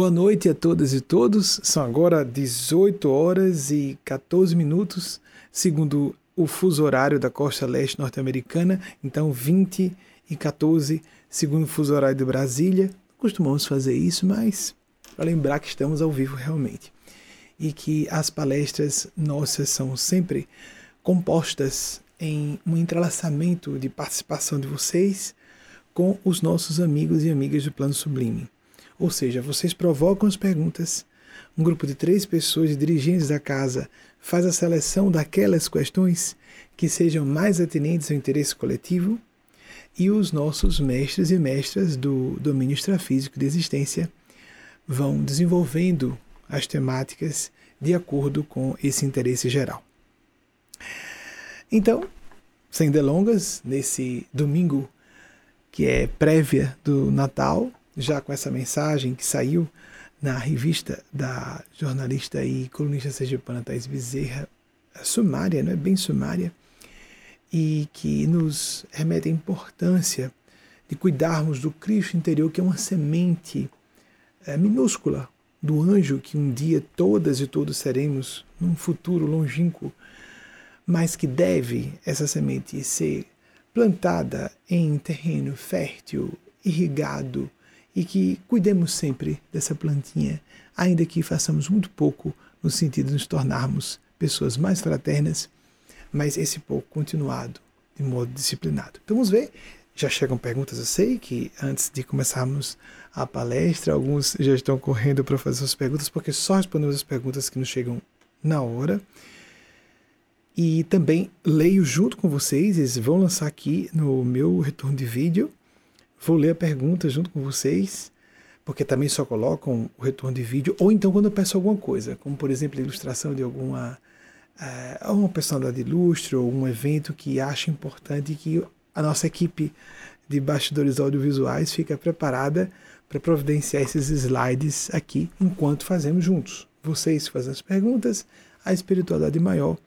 Boa noite a todas e todos. São agora 18 horas e 14 minutos, segundo o fuso horário da costa leste norte-americana, então 20 e 14, segundo o fuso horário de Brasília. Costumamos fazer isso, mas para lembrar que estamos ao vivo realmente. E que as palestras nossas são sempre compostas em um entrelaçamento de participação de vocês com os nossos amigos e amigas do Plano Sublime. Ou seja, vocês provocam as perguntas, um grupo de três pessoas dirigentes da casa faz a seleção daquelas questões que sejam mais atinentes ao interesse coletivo e os nossos mestres e mestras do domínio extrafísico de existência vão desenvolvendo as temáticas de acordo com esse interesse geral. Então, sem delongas, nesse domingo que é prévia do Natal, já com essa mensagem que saiu na revista da jornalista e colunista sergipana Thais Bezerra, sumária, não é bem sumária, e que nos remete à importância de cuidarmos do Cristo interior, que é uma semente é, minúscula do anjo que um dia todas e todos seremos num futuro longínquo, mas que deve essa semente ser plantada em terreno fértil, irrigado, e que cuidemos sempre dessa plantinha, ainda que façamos muito pouco no sentido de nos tornarmos pessoas mais fraternas, mas esse pouco continuado de modo disciplinado. Então vamos ver. Já chegam perguntas, eu sei que antes de começarmos a palestra, alguns já estão correndo para fazer suas perguntas, porque só respondemos as perguntas que nos chegam na hora. E também leio junto com vocês, eles vão lançar aqui no meu retorno de vídeo Vou ler a pergunta junto com vocês, porque também só colocam o retorno de vídeo, ou então quando eu peço alguma coisa, como por exemplo a ilustração de alguma uh, uma personalidade ilustre ou um evento que acha importante que a nossa equipe de bastidores audiovisuais fica preparada para providenciar esses slides aqui enquanto fazemos juntos. Vocês fazem as perguntas, a espiritualidade maior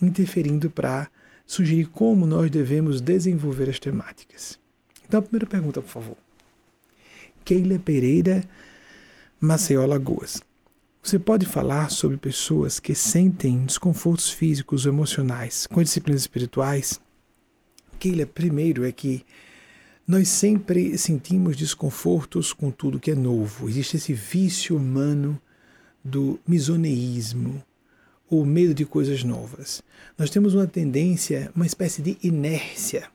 interferindo para sugerir como nós devemos desenvolver as temáticas. Então, a primeira pergunta, por favor. Keila Pereira, Maceió, Lagoas. Você pode falar sobre pessoas que sentem desconfortos físicos ou emocionais com disciplinas espirituais? Keila, primeiro é que nós sempre sentimos desconfortos com tudo que é novo. Existe esse vício humano do misoneísmo, o medo de coisas novas. Nós temos uma tendência, uma espécie de inércia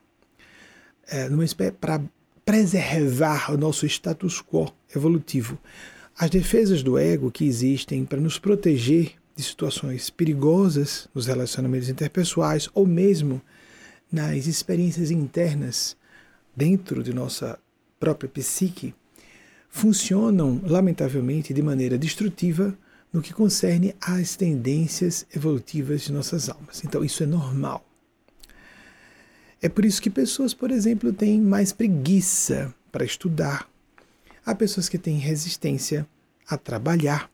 é, para preservar o nosso status quo evolutivo. As defesas do ego que existem para nos proteger de situações perigosas nos relacionamentos interpessoais ou mesmo nas experiências internas dentro de nossa própria psique funcionam, lamentavelmente, de maneira destrutiva no que concerne às tendências evolutivas de nossas almas. Então, isso é normal. É por isso que pessoas, por exemplo, têm mais preguiça para estudar. Há pessoas que têm resistência a trabalhar.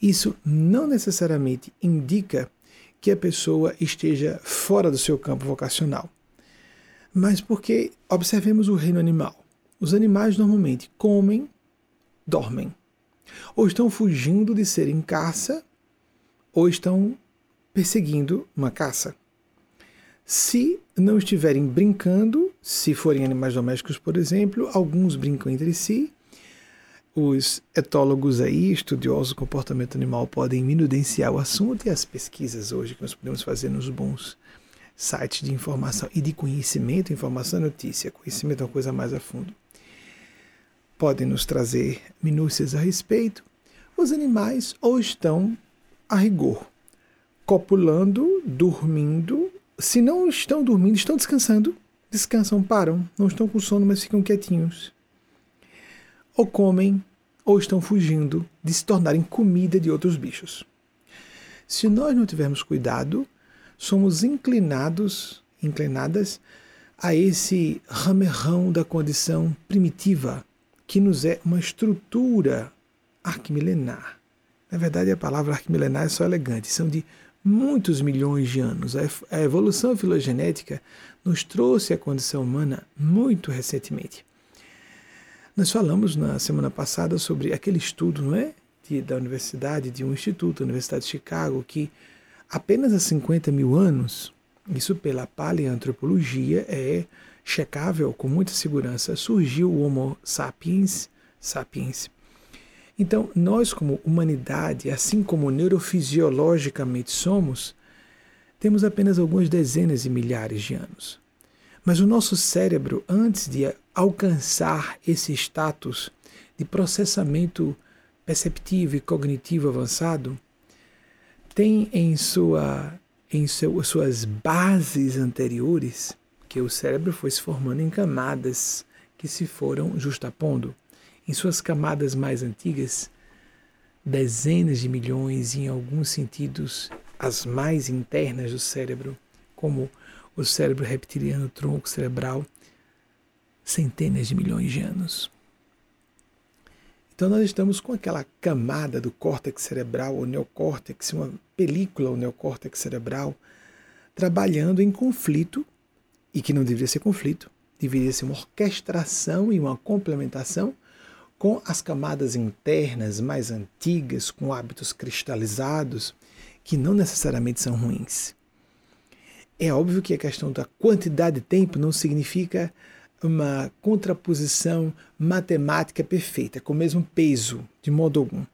Isso não necessariamente indica que a pessoa esteja fora do seu campo vocacional. Mas porque observemos o reino animal. Os animais normalmente comem, dormem. Ou estão fugindo de serem caça, ou estão perseguindo uma caça. Se não estiverem brincando, se forem animais domésticos, por exemplo, alguns brincam entre si. Os etólogos aí, estudiosos do comportamento animal, podem minudenciar o assunto e as pesquisas hoje que nós podemos fazer nos bons sites de informação e de conhecimento, informação e notícia, conhecimento é uma coisa mais a fundo, podem nos trazer minúcias a respeito. Os animais ou estão a rigor, copulando, dormindo se não estão dormindo, estão descansando, descansam, param, não estão com sono, mas ficam quietinhos. Ou comem, ou estão fugindo de se tornarem comida de outros bichos. Se nós não tivermos cuidado, somos inclinados, inclinadas a esse ramerrão da condição primitiva, que nos é uma estrutura arquimilenar. Na verdade, a palavra arquimilenar é só elegante, são de muitos milhões de anos. A evolução filogenética nos trouxe a condição humana muito recentemente. Nós falamos na semana passada sobre aquele estudo, não é? De, da universidade, de um instituto, a Universidade de Chicago, que apenas há 50 mil anos, isso pela paleantropologia é checável com muita segurança, surgiu o Homo sapiens sapiens. Então, nós, como humanidade, assim como neurofisiologicamente somos, temos apenas algumas dezenas de milhares de anos. Mas o nosso cérebro, antes de alcançar esse status de processamento perceptivo e cognitivo avançado, tem em, sua, em seu, suas bases anteriores que o cérebro foi se formando em camadas que se foram justapondo. Em suas camadas mais antigas, dezenas de milhões, em alguns sentidos, as mais internas do cérebro, como o cérebro reptiliano, o tronco cerebral, centenas de milhões de anos. Então nós estamos com aquela camada do córtex cerebral, ou neocórtex, uma película, o neocórtex cerebral, trabalhando em conflito, e que não deveria ser conflito, deveria ser uma orquestração e uma complementação com as camadas internas mais antigas, com hábitos cristalizados, que não necessariamente são ruins. É óbvio que a questão da quantidade de tempo não significa uma contraposição matemática perfeita, com o mesmo peso, de modo algum.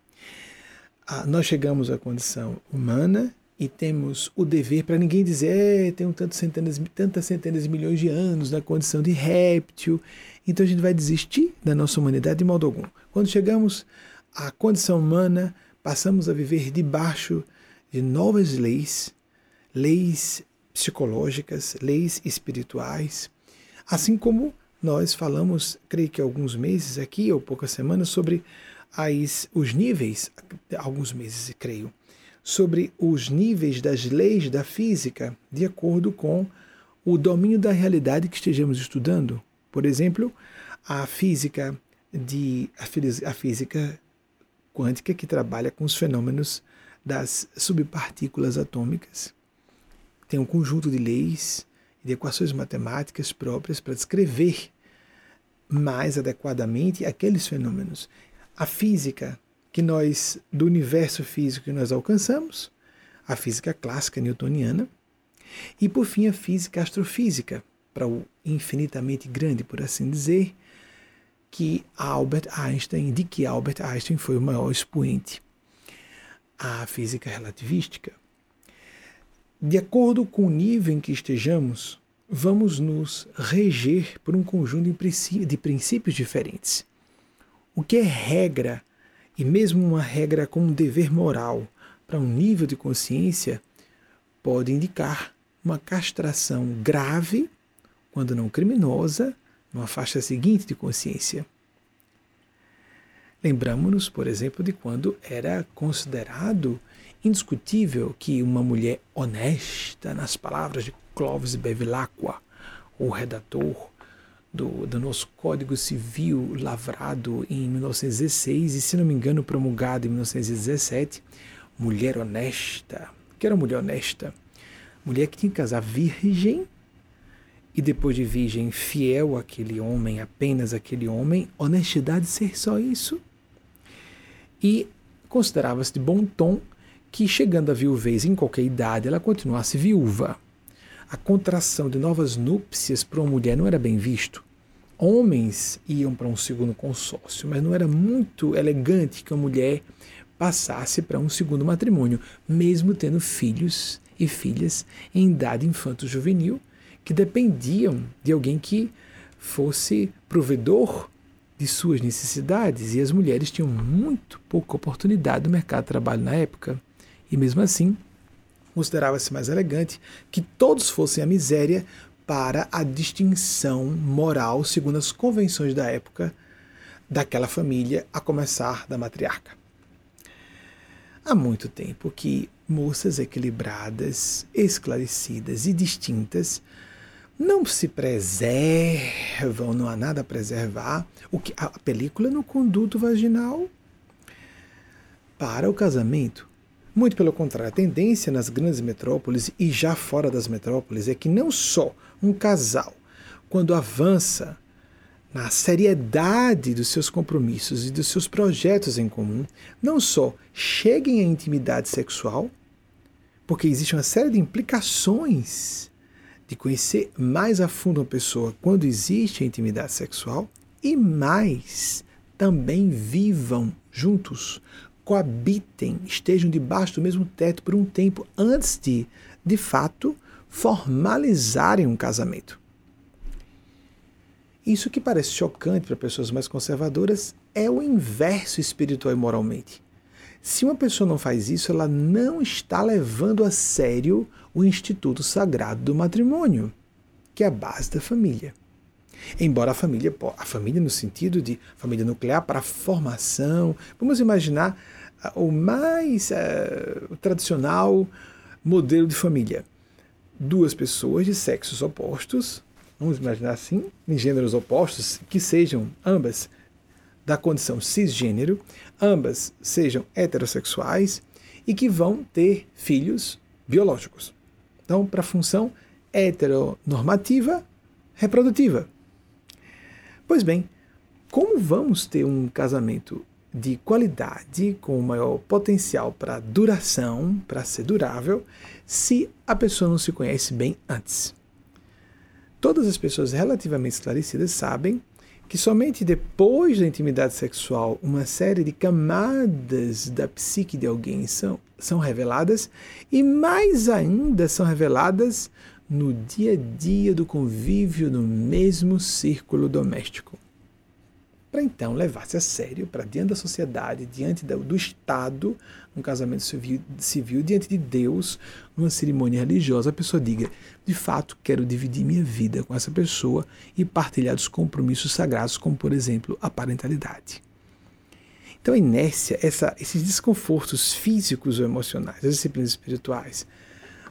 Ah, nós chegamos à condição humana e temos o dever para ninguém dizer é, tem tantas centenas, tantas centenas de milhões de anos na condição de réptil, então a gente vai desistir da nossa humanidade de modo algum. Quando chegamos à condição humana, passamos a viver debaixo de novas leis, leis psicológicas, leis espirituais, Assim como nós falamos, creio que alguns meses aqui, ou poucas semanas, sobre as, os níveis, alguns meses, creio, sobre os níveis das leis da física de acordo com o domínio da realidade que estejamos estudando. Por exemplo, a física de a física quântica que trabalha com os fenômenos das subpartículas atômicas. Tem um conjunto de leis de equações matemáticas próprias para descrever mais adequadamente aqueles fenômenos. A física que nós, do universo físico que nós alcançamos, a física clássica newtoniana, e por fim a física astrofísica, para o infinitamente grande, por assim dizer, que Albert Einstein, de que Albert Einstein foi o maior expoente. A física relativística, de acordo com o nível em que estejamos, vamos nos reger por um conjunto de princípios diferentes. O que é regra, e mesmo uma regra com um dever moral para um nível de consciência, pode indicar uma castração grave, quando não criminosa, numa faixa seguinte de consciência. Lembramos-nos, por exemplo, de quando era considerado indiscutível que uma mulher honesta, nas palavras de Clovis Bevilacqua, o redator do, do, nosso Código Civil lavrado em 1916 e, se não me engano, promulgado em 1917, mulher honesta. Que era mulher honesta? Mulher que tinha que casar virgem e depois de virgem fiel àquele homem, apenas aquele homem, honestidade ser só isso. E considerava-se de bom tom que, chegando à viuvez em qualquer idade, ela continuasse viúva. A contração de novas núpcias para uma mulher não era bem visto. Homens iam para um segundo consórcio, mas não era muito elegante que uma mulher passasse para um segundo matrimônio, mesmo tendo filhos e filhas em idade infanto-juvenil, que dependiam de alguém que fosse provedor de suas necessidades, e as mulheres tinham muito pouca oportunidade no mercado de trabalho na época. E mesmo assim, considerava-se mais elegante que todos fossem a miséria para a distinção moral, segundo as convenções da época, daquela família, a começar da matriarca. Há muito tempo que moças equilibradas, esclarecidas e distintas não se preservam, não há nada a preservar. O que a película no conduto vaginal para o casamento muito pelo contrário, a tendência nas grandes metrópoles e já fora das metrópoles é que não só um casal, quando avança na seriedade dos seus compromissos e dos seus projetos em comum, não só cheguem à intimidade sexual, porque existe uma série de implicações de conhecer mais a fundo uma pessoa quando existe a intimidade sexual, e mais também vivam juntos, coabitem, estejam debaixo do mesmo teto por um tempo antes de, de fato, formalizarem um casamento. Isso que parece chocante para pessoas mais conservadoras é o inverso espiritual e moralmente. Se uma pessoa não faz isso, ela não está levando a sério o instituto sagrado do matrimônio, que é a base da família. Embora a família, a família no sentido de família nuclear para formação, vamos imaginar ah, o mais uh, tradicional modelo de família. Duas pessoas de sexos opostos vamos imaginar assim, em gêneros opostos, que sejam ambas da condição cisgênero, ambas sejam heterossexuais e que vão ter filhos biológicos. Então, para a função heteronormativa reprodutiva. Pois bem, como vamos ter um casamento de qualidade, com maior potencial para duração, para ser durável, se a pessoa não se conhece bem antes? Todas as pessoas relativamente esclarecidas sabem que somente depois da intimidade sexual uma série de camadas da psique de alguém são, são reveladas e mais ainda são reveladas no dia a dia do convívio no mesmo círculo doméstico para então levar-se a sério para diante da sociedade, diante do Estado, um casamento civil, civil, diante de Deus, numa cerimônia religiosa, a pessoa diga: de fato, quero dividir minha vida com essa pessoa e partilhar dos compromissos sagrados, como por exemplo a parentalidade. Então a inércia, essa, esses desconfortos físicos ou emocionais, as disciplinas espirituais.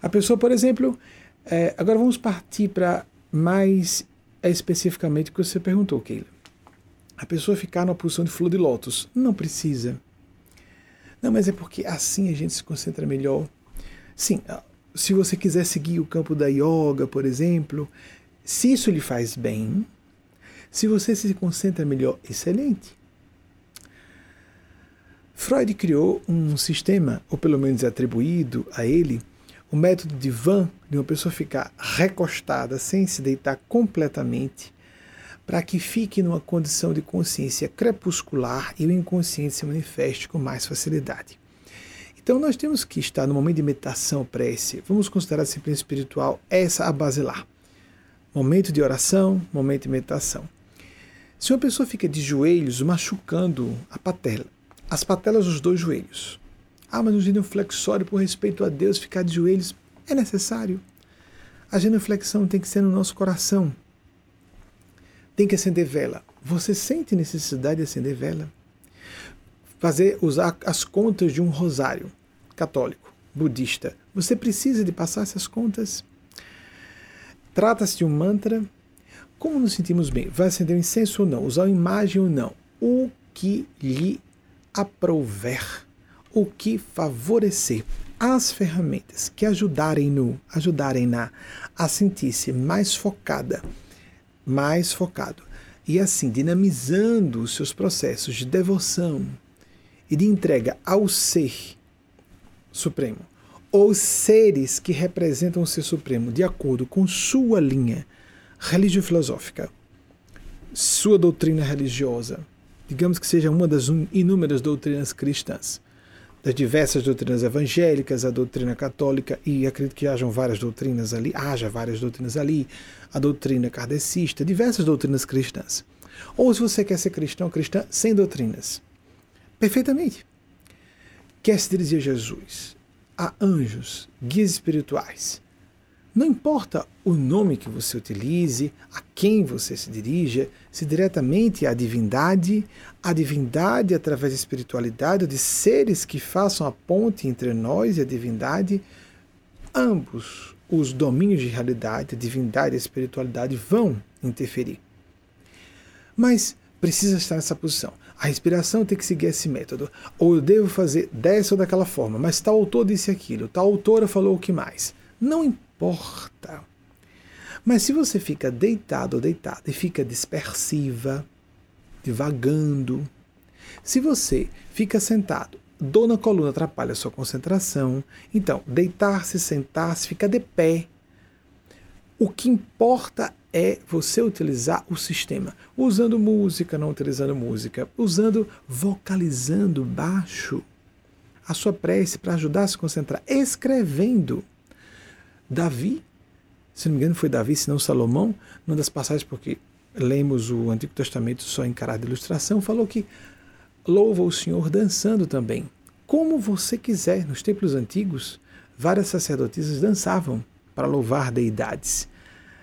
A pessoa, por exemplo, é, agora vamos partir para mais é, especificamente o que você perguntou, Keila a pessoa ficar numa posição de flor de lótus. Não precisa. Não, mas é porque assim a gente se concentra melhor. Sim, ah, se você quiser seguir o campo da yoga, por exemplo, se isso lhe faz bem, se você se concentra melhor, excelente. Freud criou um sistema, ou pelo menos é atribuído a ele, o método de van, de uma pessoa ficar recostada sem se deitar completamente para que fique numa condição de consciência crepuscular e o inconsciente se manifeste com mais facilidade. Então nós temos que estar no momento de meditação, prece, vamos considerar a disciplina espiritual essa a basilar. Momento de oração, momento de meditação. Se uma pessoa fica de joelhos machucando a patela, as patelas dos dois joelhos. Ah, mas no genuflexório, por respeito a Deus, ficar de joelhos é necessário. A genuflexão tem que ser no nosso coração, tem que acender vela. Você sente necessidade de acender vela? Fazer, usar as contas de um rosário católico, budista. Você precisa de passar essas contas? Trata-se de um mantra. Como nos sentimos bem? Vai acender um incenso ou não? Usar uma imagem ou não? O que lhe aprouver, o que favorecer as ferramentas que ajudarem no, ajudarem na a sentir-se mais focada mais focado. E assim, dinamizando os seus processos de devoção e de entrega ao ser supremo, ou seres que representam o ser supremo de acordo com sua linha religio-filosófica, sua doutrina religiosa, digamos que seja uma das inúmeras doutrinas cristãs das diversas doutrinas evangélicas, a doutrina católica, e acredito que hajam várias doutrinas ali, haja várias doutrinas ali, a doutrina kardecista, diversas doutrinas cristãs. Ou se você quer ser cristão, cristã sem doutrinas. Perfeitamente. Quer se dirigir a Jesus, a anjos, guias espirituais, não importa o nome que você utilize, a quem você se dirija, se diretamente à divindade, a divindade através da espiritualidade, de seres que façam a ponte entre nós e a divindade, ambos os domínios de realidade, a divindade e a espiritualidade vão interferir. Mas precisa estar nessa posição. A respiração tem que seguir esse método. Ou eu devo fazer dessa ou daquela forma, mas tal autor disse aquilo, tal autora falou o que mais. Não importa importa. Mas se você fica deitado ou deitada e fica dispersiva, divagando, se você fica sentado, dor na coluna atrapalha a sua concentração, então deitar-se, sentar-se, ficar de pé. O que importa é você utilizar o sistema, usando música, não utilizando música, usando, vocalizando baixo a sua prece para ajudar a se concentrar, escrevendo. Davi, se não me engano foi Davi, se não Salomão, numa das passagens, porque lemos o Antigo Testamento só caráter de ilustração, falou que louva o Senhor dançando também. Como você quiser, nos templos antigos, várias sacerdotisas dançavam para louvar deidades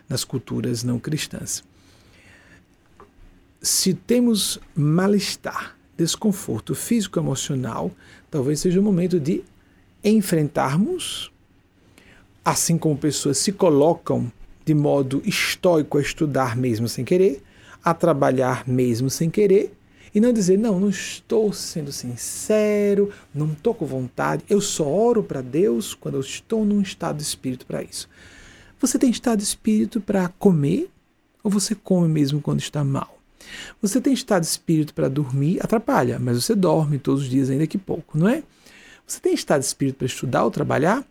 nas culturas não cristãs. Se temos mal-estar, desconforto físico-emocional, talvez seja o momento de enfrentarmos, assim como pessoas se colocam de modo estoico a estudar mesmo sem querer, a trabalhar mesmo sem querer, e não dizer, não, não estou sendo sincero, não estou com vontade, eu só oro para Deus quando eu estou num estado de espírito para isso. Você tem estado de espírito para comer ou você come mesmo quando está mal? Você tem estado de espírito para dormir, atrapalha, mas você dorme todos os dias, ainda que pouco, não é? Você tem estado de espírito para estudar ou trabalhar,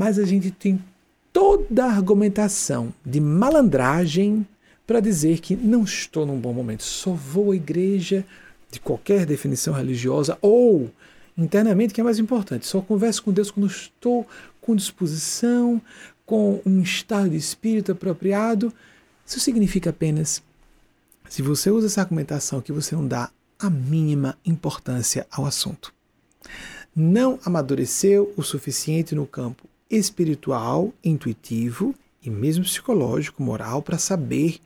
mas a gente tem toda a argumentação de malandragem para dizer que não estou num bom momento, só vou à igreja de qualquer definição religiosa ou internamente, que é mais importante, só converso com Deus quando estou com disposição, com um estado de espírito apropriado, isso significa apenas, se você usa essa argumentação, que você não dá a mínima importância ao assunto. Não amadureceu o suficiente no campo espiritual, intuitivo e mesmo psicológico, moral, para saber,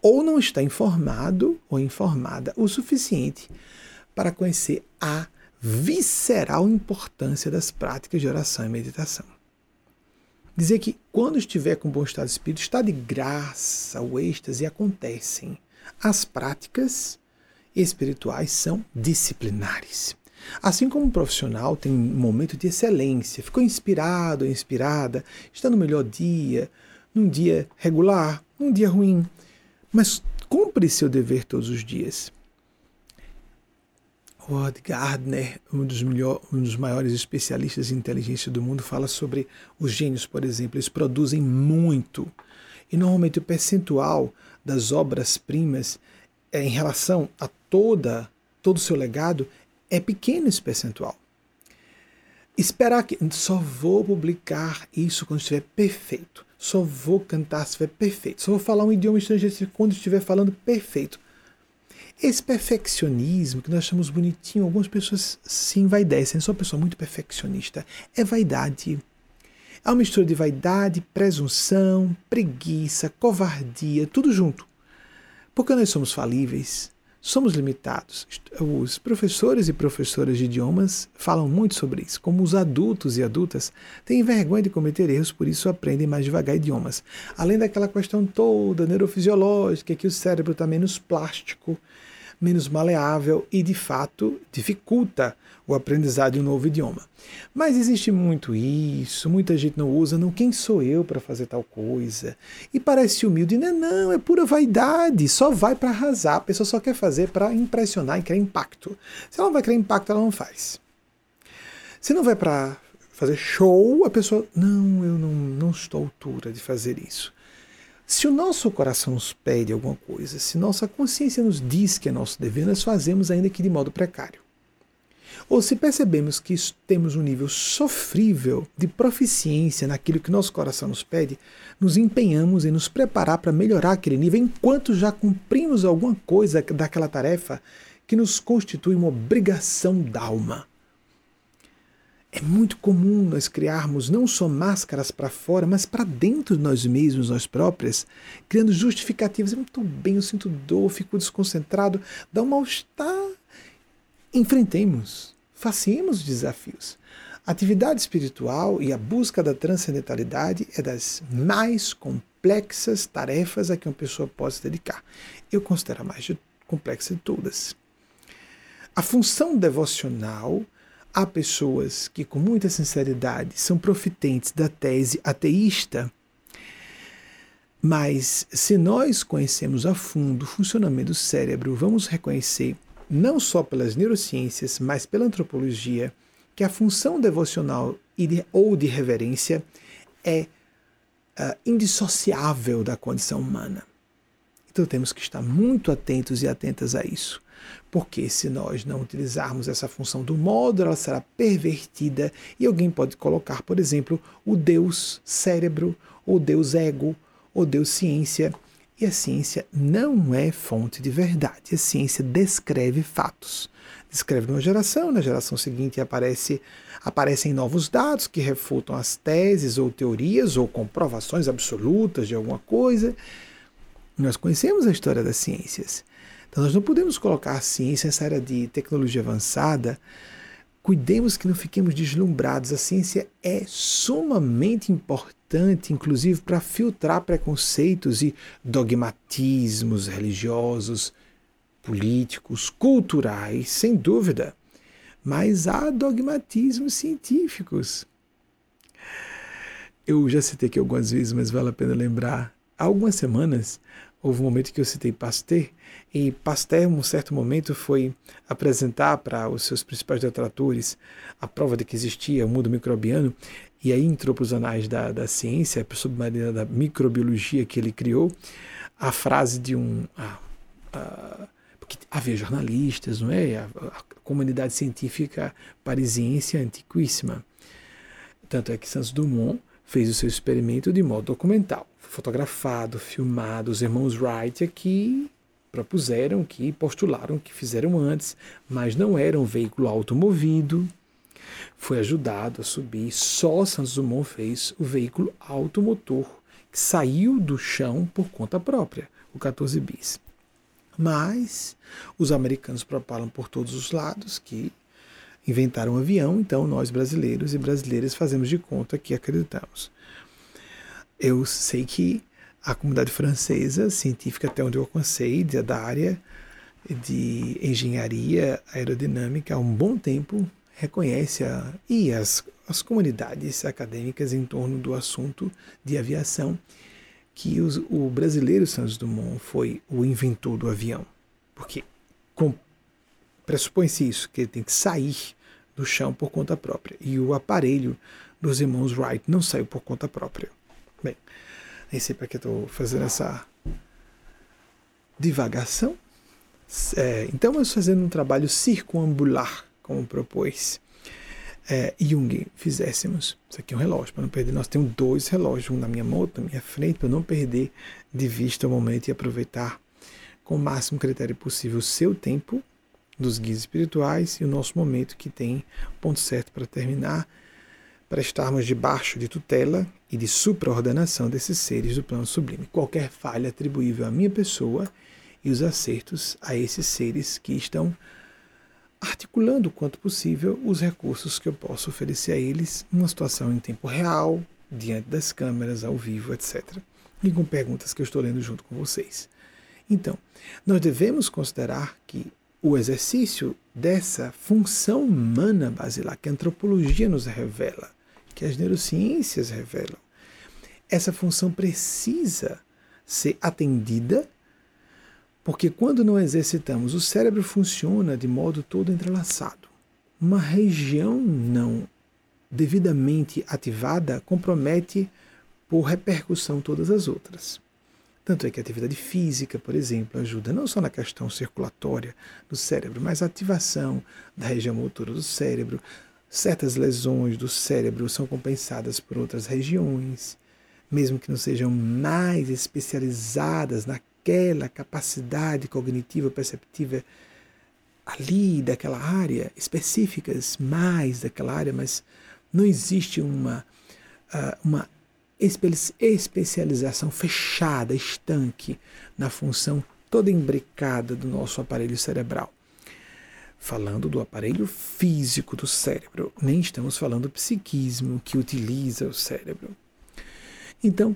ou não está informado ou informada o suficiente para conhecer a visceral importância das práticas de oração e meditação. Dizer que quando estiver com bom estado de espírito, está de graça, o êxtase acontecem. As práticas espirituais são disciplinares. Assim como um profissional tem um momento de excelência, ficou inspirado ou inspirada, está no melhor dia, num dia regular, num dia ruim, mas cumpre seu dever todos os dias. Howard Gardner, um dos, melhor, um dos maiores especialistas em inteligência do mundo, fala sobre os gênios, por exemplo. Eles produzem muito. E normalmente o percentual das obras-primas é, em relação a toda, todo o seu legado é pequeno esse percentual. Esperar que só vou publicar isso quando estiver perfeito. Só vou cantar se estiver perfeito. Só vou falar um idioma estrangeiro quando estiver falando perfeito. Esse perfeccionismo que nós chamamos bonitinho, algumas pessoas se envaidecem. Eu sou uma pessoa muito perfeccionista. É vaidade. É uma mistura de vaidade, presunção, preguiça, covardia, tudo junto. Porque nós somos falíveis, somos limitados. Os professores e professoras de idiomas falam muito sobre isso, como os adultos e adultas têm vergonha de cometer erros, por isso aprendem mais devagar idiomas. Além daquela questão toda neurofisiológica, que o cérebro está menos plástico, menos maleável e, de fato, dificulta o aprendizado de um novo idioma. Mas existe muito isso, muita gente não usa, não, quem sou eu para fazer tal coisa? E parece humilde, não, não, é pura vaidade, só vai para arrasar, a pessoa só quer fazer para impressionar e criar impacto. Se ela não vai criar impacto, ela não faz. Se não vai para fazer show, a pessoa, não, eu não, não estou à altura de fazer isso. Se o nosso coração nos pede alguma coisa, se nossa consciência nos diz que é nosso dever, nós fazemos ainda que de modo precário. Ou se percebemos que temos um nível sofrível de proficiência naquilo que nosso coração nos pede, nos empenhamos em nos preparar para melhorar aquele nível enquanto já cumprimos alguma coisa daquela tarefa que nos constitui uma obrigação da alma. É muito comum nós criarmos não só máscaras para fora, mas para dentro de nós mesmos, nós próprias, criando justificativas. Eu não estou bem, eu sinto dor, fico desconcentrado, dá um mal-estar. Enfrentemos, façamos os desafios. A atividade espiritual e a busca da transcendentalidade é das mais complexas tarefas a que uma pessoa pode se dedicar. Eu considero a mais complexa de todas. A função devocional Há pessoas que, com muita sinceridade, são profitentes da tese ateísta, Mas se nós conhecemos a fundo o funcionamento do cérebro, vamos reconhecer, não só pelas neurociências, mas pela antropologia, que a função devocional ou de reverência é uh, indissociável da condição humana. Então temos que estar muito atentos e atentas a isso. Porque se nós não utilizarmos essa função do modo, ela será pervertida e alguém pode colocar, por exemplo, o Deus cérebro, ou Deus ego, ou Deus ciência. E a ciência não é fonte de verdade. A ciência descreve fatos. Descreve numa geração, na geração seguinte aparece, aparecem novos dados que refutam as teses ou teorias ou comprovações absolutas de alguma coisa. Nós conhecemos a história das ciências. Então nós não podemos colocar a ciência nessa área de tecnologia avançada. Cuidemos que não fiquemos deslumbrados. A ciência é sumamente importante, inclusive para filtrar preconceitos e dogmatismos religiosos, políticos, culturais, sem dúvida. Mas há dogmatismos científicos. Eu já citei aqui algumas vezes, mas vale a pena lembrar. Há algumas semanas, houve um momento que eu citei Pasteur, e Pasteur, em um certo momento, foi apresentar para os seus principais detratores a prova de que existia o mundo microbiano, e aí entrou para os anais da, da ciência, submarina da microbiologia que ele criou, a frase de um. Ah, ah, porque havia jornalistas, não é? A, a comunidade científica parisiense é antiquíssima. Tanto é que Santos Dumont fez o seu experimento de modo documental, fotografado, filmado. Os irmãos Wright aqui propuseram, que postularam, que fizeram antes, mas não era um veículo automovido. Foi ajudado a subir. Só Santos Dumont fez o veículo automotor, que saiu do chão por conta própria, o 14 bis. Mas os americanos propalam por todos os lados que inventaram um avião, então nós brasileiros e brasileiras fazemos de conta que acreditamos. Eu sei que a comunidade francesa, científica até onde eu alcancei, da área de engenharia aerodinâmica, há um bom tempo reconhece a, e as, as comunidades acadêmicas em torno do assunto de aviação que os, o brasileiro Santos Dumont foi o inventor do avião. Porque pressupõe-se isso, que ele tem que sair do chão por conta própria. E o aparelho dos irmãos Wright não saiu por conta própria. Nem sei para que estou fazendo essa divagação. É, então, nós fazendo um trabalho circunambular, como propôs é, Jung fizéssemos. Isso aqui é um relógio, para não perder. Nós temos dois relógios, um na minha mão, outro na minha frente, para não perder de vista o momento e aproveitar com o máximo critério possível o seu tempo dos guias espirituais e o nosso momento que tem ponto certo para terminar, para estarmos debaixo de tutela e de supraordenação desses seres do plano sublime. Qualquer falha atribuível à minha pessoa e os acertos a esses seres que estão articulando o quanto possível os recursos que eu posso oferecer a eles numa situação em tempo real, diante das câmeras, ao vivo, etc. E com perguntas que eu estou lendo junto com vocês. Então, nós devemos considerar que o exercício dessa função humana basilar que a antropologia nos revela, que as neurociências revelam, essa função precisa ser atendida, porque quando não exercitamos, o cérebro funciona de modo todo entrelaçado. Uma região não devidamente ativada compromete por repercussão todas as outras. Tanto é que a atividade física, por exemplo, ajuda não só na questão circulatória do cérebro, mas a ativação da região motora do cérebro. Certas lesões do cérebro são compensadas por outras regiões, mesmo que não sejam mais especializadas naquela capacidade cognitiva perceptiva ali daquela área, específicas mais daquela área, mas não existe uma, ah, uma especialização fechada, estanque, na função toda imbricada do nosso aparelho cerebral. Falando do aparelho físico do cérebro, nem estamos falando do psiquismo que utiliza o cérebro. Então,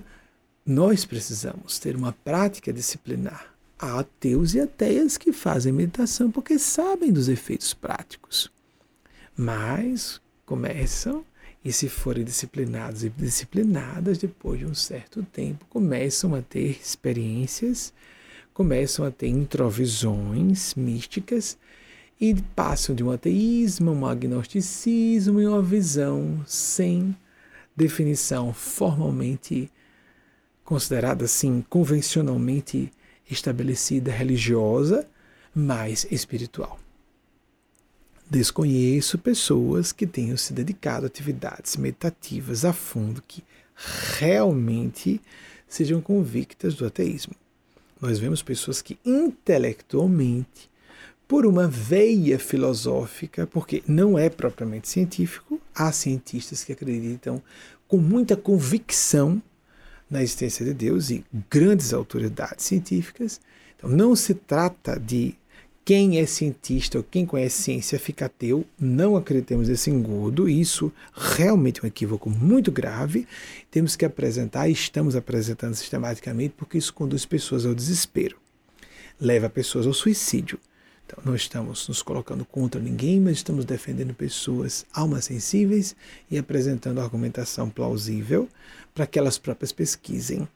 nós precisamos ter uma prática disciplinar. Há ateus e ateias que fazem meditação porque sabem dos efeitos práticos, mas começam E se forem disciplinados e disciplinadas, depois de um certo tempo, começam a ter experiências, começam a ter introvisões místicas e passam de um ateísmo, um agnosticismo e uma visão sem definição formalmente considerada assim, convencionalmente estabelecida religiosa, mas espiritual. Desconheço pessoas que tenham se dedicado a atividades meditativas a fundo que realmente sejam convictas do ateísmo. Nós vemos pessoas que intelectualmente, por uma veia filosófica, porque não é propriamente científico, há cientistas que acreditam com muita convicção na existência de Deus e grandes autoridades científicas. Então não se trata de quem é cientista ou quem conhece ciência fica ateu, não acreditemos nesse engodo, isso realmente é um equívoco muito grave. Temos que apresentar, e estamos apresentando sistematicamente, porque isso conduz pessoas ao desespero, leva pessoas ao suicídio. Então, não estamos nos colocando contra ninguém, mas estamos defendendo pessoas almas sensíveis e apresentando argumentação plausível para que elas próprias pesquisem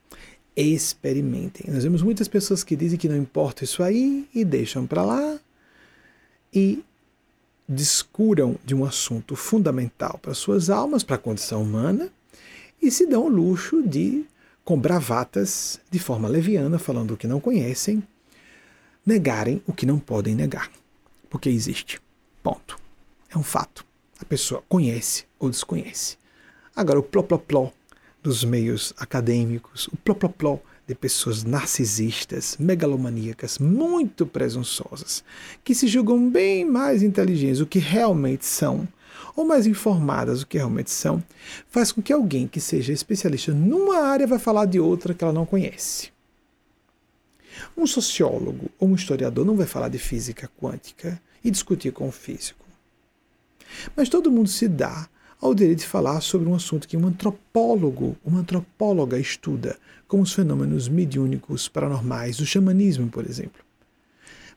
experimentem. Nós vemos muitas pessoas que dizem que não importa isso aí e deixam para lá e descuram de um assunto fundamental para suas almas, para a condição humana, e se dão o luxo de, com bravatas, de forma leviana, falando o que não conhecem, negarem o que não podem negar, porque existe. Ponto. É um fato. A pessoa conhece ou desconhece. Agora, o pló-pló-pló dos meios acadêmicos, o pló-pló-pló de pessoas narcisistas, megalomaníacas, muito presunçosas, que se julgam bem mais inteligentes do que realmente são, ou mais informadas do que realmente são, faz com que alguém que seja especialista numa área vai falar de outra que ela não conhece. Um sociólogo ou um historiador não vai falar de física quântica e discutir com o físico. Mas todo mundo se dá ao direito de falar sobre um assunto que um antropólogo, uma antropóloga estuda, como os fenômenos mediúnicos paranormais, do xamanismo, por exemplo.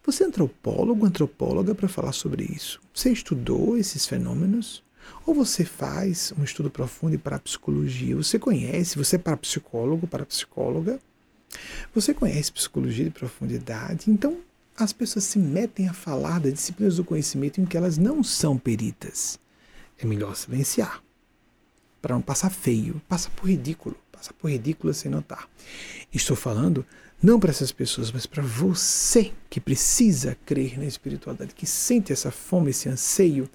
Você é antropólogo, antropóloga para falar sobre isso? Você estudou esses fenômenos? Ou você faz um estudo profundo para a psicologia? Você conhece? Você é parapsicólogo, parapsicóloga? Você conhece psicologia de profundidade? Então, as pessoas se metem a falar das disciplinas do conhecimento em que elas não são peritas é melhor silenciar. Para não passar feio, passa por ridículo, passa por ridículo sem notar. Estou falando não para essas pessoas, mas para você que precisa crer na espiritualidade, que sente essa fome, esse anseio.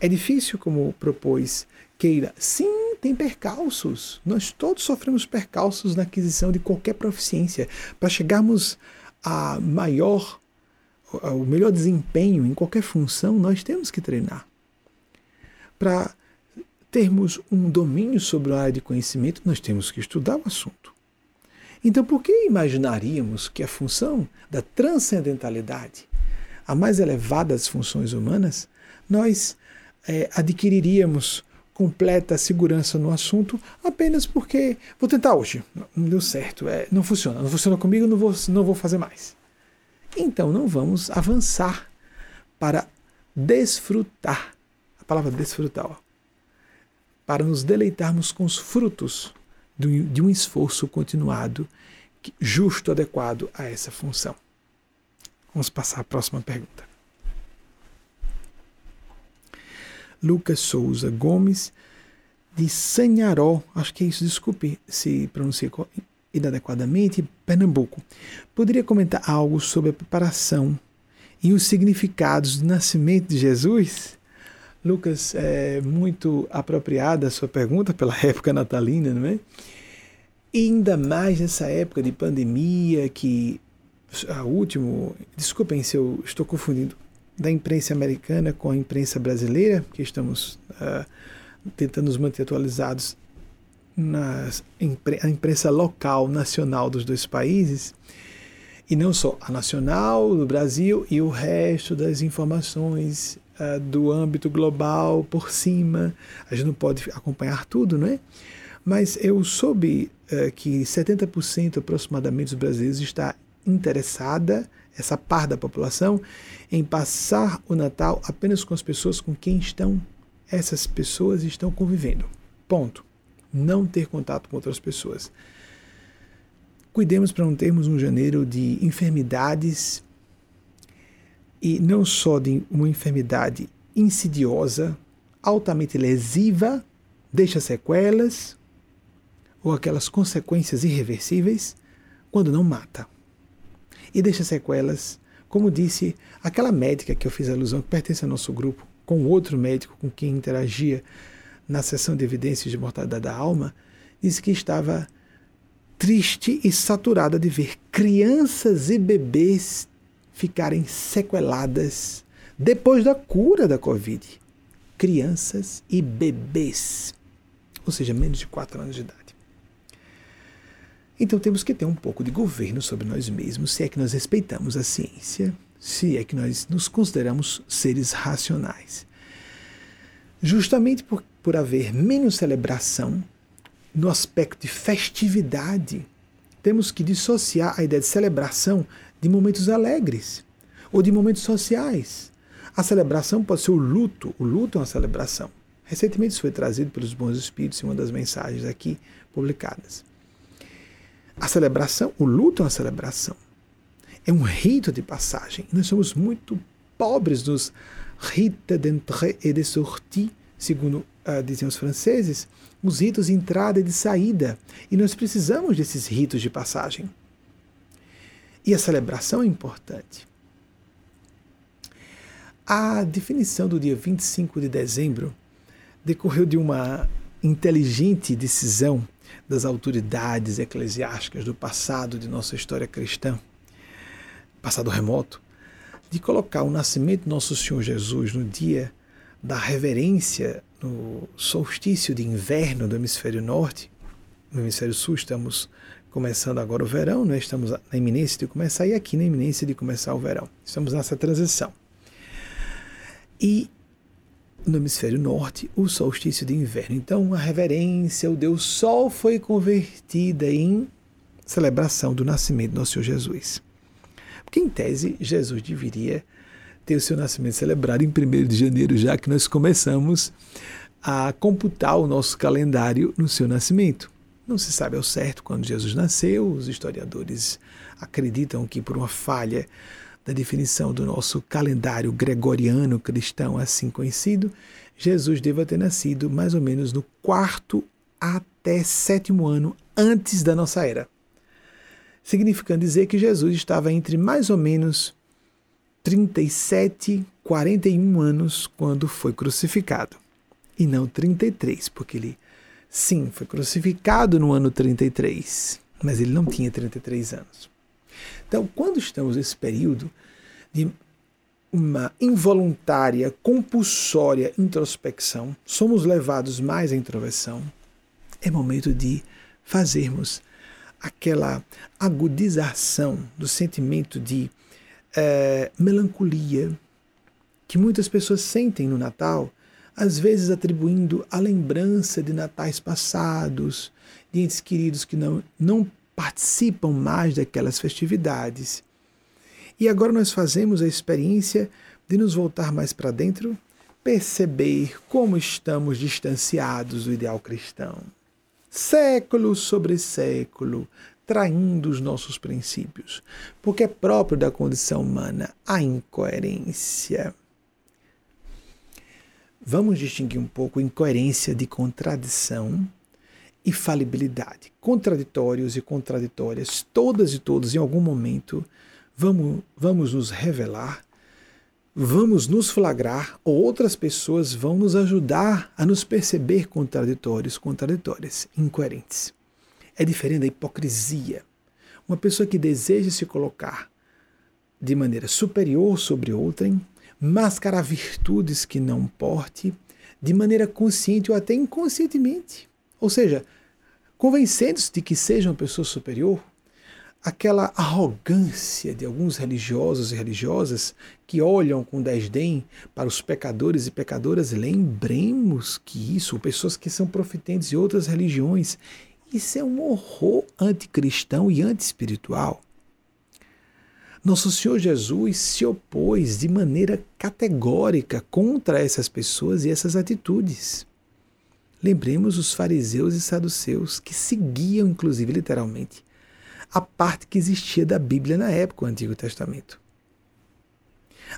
É difícil, como propôs Keira. Sim, tem percalços. Nós todos sofremos percalços na aquisição de qualquer proficiência. Para chegarmos a maior, ao melhor desempenho em qualquer função, nós temos que treinar para termos um domínio sobre a área de conhecimento, nós temos que estudar o assunto. Então, por que imaginaríamos que a função da transcendentalidade, a mais elevada das funções humanas, nós é, adquiriríamos completa segurança no assunto apenas porque vou tentar hoje, não deu certo, é, não funciona, não funciona comigo, não vou, não vou fazer mais. Então, não vamos avançar para desfrutar palavra desfrutar, para nos deleitarmos com os frutos de um esforço continuado, justo, adequado a essa função. Vamos passar à próxima pergunta. Lucas Souza Gomes, de Sanharó, acho que é isso, desculpe se pronunciei inadequadamente, Pernambuco. Poderia comentar algo sobre a preparação e os significados do nascimento de Jesus? Lucas, é muito apropriada a sua pergunta pela época natalina, não é? E ainda mais nessa época de pandemia que a último, desculpem se eu estou confundindo da imprensa americana com a imprensa brasileira, que estamos uh, tentando nos manter atualizados na imprensa local, nacional dos dois países, e não só a nacional do Brasil e o resto das informações uh, do âmbito global por cima. A gente não pode acompanhar tudo, não é? Mas eu soube uh, que 70% aproximadamente dos brasileiros está interessada, essa parte da população, em passar o Natal apenas com as pessoas com quem estão essas pessoas estão convivendo. Ponto. Não ter contato com outras pessoas. Cuidemos para não termos um janeiro de enfermidades e não só de uma enfermidade insidiosa, altamente lesiva, deixa sequelas ou aquelas consequências irreversíveis quando não mata. E deixa sequelas, como disse aquela médica que eu fiz alusão, que pertence ao nosso grupo, com outro médico com quem interagia na sessão de evidências de mortalidade da alma, disse que estava triste e saturada de ver crianças e bebês ficarem sequeladas depois da cura da Covid. Crianças e bebês, ou seja, menos de 4 anos de idade. Então temos que ter um pouco de governo sobre nós mesmos, se é que nós respeitamos a ciência, se é que nós nos consideramos seres racionais. Justamente por, por haver menos celebração no aspecto de festividade, temos que dissociar a ideia de celebração de momentos alegres ou de momentos sociais. A celebração pode ser o luto, o luto é uma celebração. Recentemente isso foi trazido pelos bons espíritos em uma das mensagens aqui publicadas. A celebração, o luto é uma celebração. É um rito de passagem. Nós somos muito pobres dos rites d'entrée et de sortie, segundo uh, diziam os franceses, os ritos de entrada e de saída. E nós precisamos desses ritos de passagem. E a celebração é importante. A definição do dia 25 de dezembro decorreu de uma inteligente decisão das autoridades eclesiásticas do passado de nossa história cristã, passado remoto, de colocar o nascimento de nosso Senhor Jesus no dia da reverência, no solstício de inverno do hemisfério norte. No hemisfério sul estamos começando agora o verão, né? estamos na iminência de começar, e aqui na iminência de começar o verão. Estamos nessa transição. E no hemisfério norte, o solstício de inverno. Então, a reverência ao Deus Sol foi convertida em celebração do nascimento do nosso Senhor Jesus. Porque, em tese, Jesus deveria ter o seu nascimento celebrado em 1 de janeiro, já que nós começamos a computar o nosso calendário no seu nascimento. Não se sabe ao certo quando Jesus nasceu, os historiadores acreditam que por uma falha da definição do nosso calendário gregoriano cristão, assim conhecido, Jesus deva ter nascido mais ou menos no quarto até sétimo ano antes da nossa era. Significando dizer que Jesus estava entre mais ou menos 37 e 41 anos quando foi crucificado. E não 33, porque ele, sim, foi crucificado no ano 33, mas ele não tinha 33 anos. Então, quando estamos nesse período de uma involuntária, compulsória introspecção, somos levados mais à introversão, é momento de fazermos aquela agudização do sentimento de é, melancolia que muitas pessoas sentem no Natal, às vezes atribuindo a lembrança de natais passados, de entes queridos que não, não participam mais daquelas festividades. E agora nós fazemos a experiência de nos voltar mais para dentro, perceber como estamos distanciados do ideal cristão. Século sobre século, traindo os nossos princípios, porque é próprio da condição humana a incoerência. Vamos distinguir um pouco incoerência de contradição e falibilidade. Contraditórios e contraditórias, todas e todos em algum momento vamos, vamos nos revelar, vamos nos flagrar, ou outras pessoas vão nos ajudar a nos perceber contraditórios, contraditórias, incoerentes. É diferente da hipocrisia. Uma pessoa que deseja se colocar de maneira superior sobre outrem, mascarar virtudes que não porte, de maneira consciente ou até inconscientemente. Ou seja, convencendo-se de que seja uma pessoa superior, aquela arrogância de alguns religiosos e religiosas que olham com desdém para os pecadores e pecadoras, lembremos que isso, pessoas que são profetentes de outras religiões, isso é um horror anticristão e anti-espiritual. Nosso Senhor Jesus se opôs de maneira categórica contra essas pessoas e essas atitudes. Lembremos os fariseus e saduceus que seguiam, inclusive literalmente, a parte que existia da Bíblia na época, o Antigo Testamento.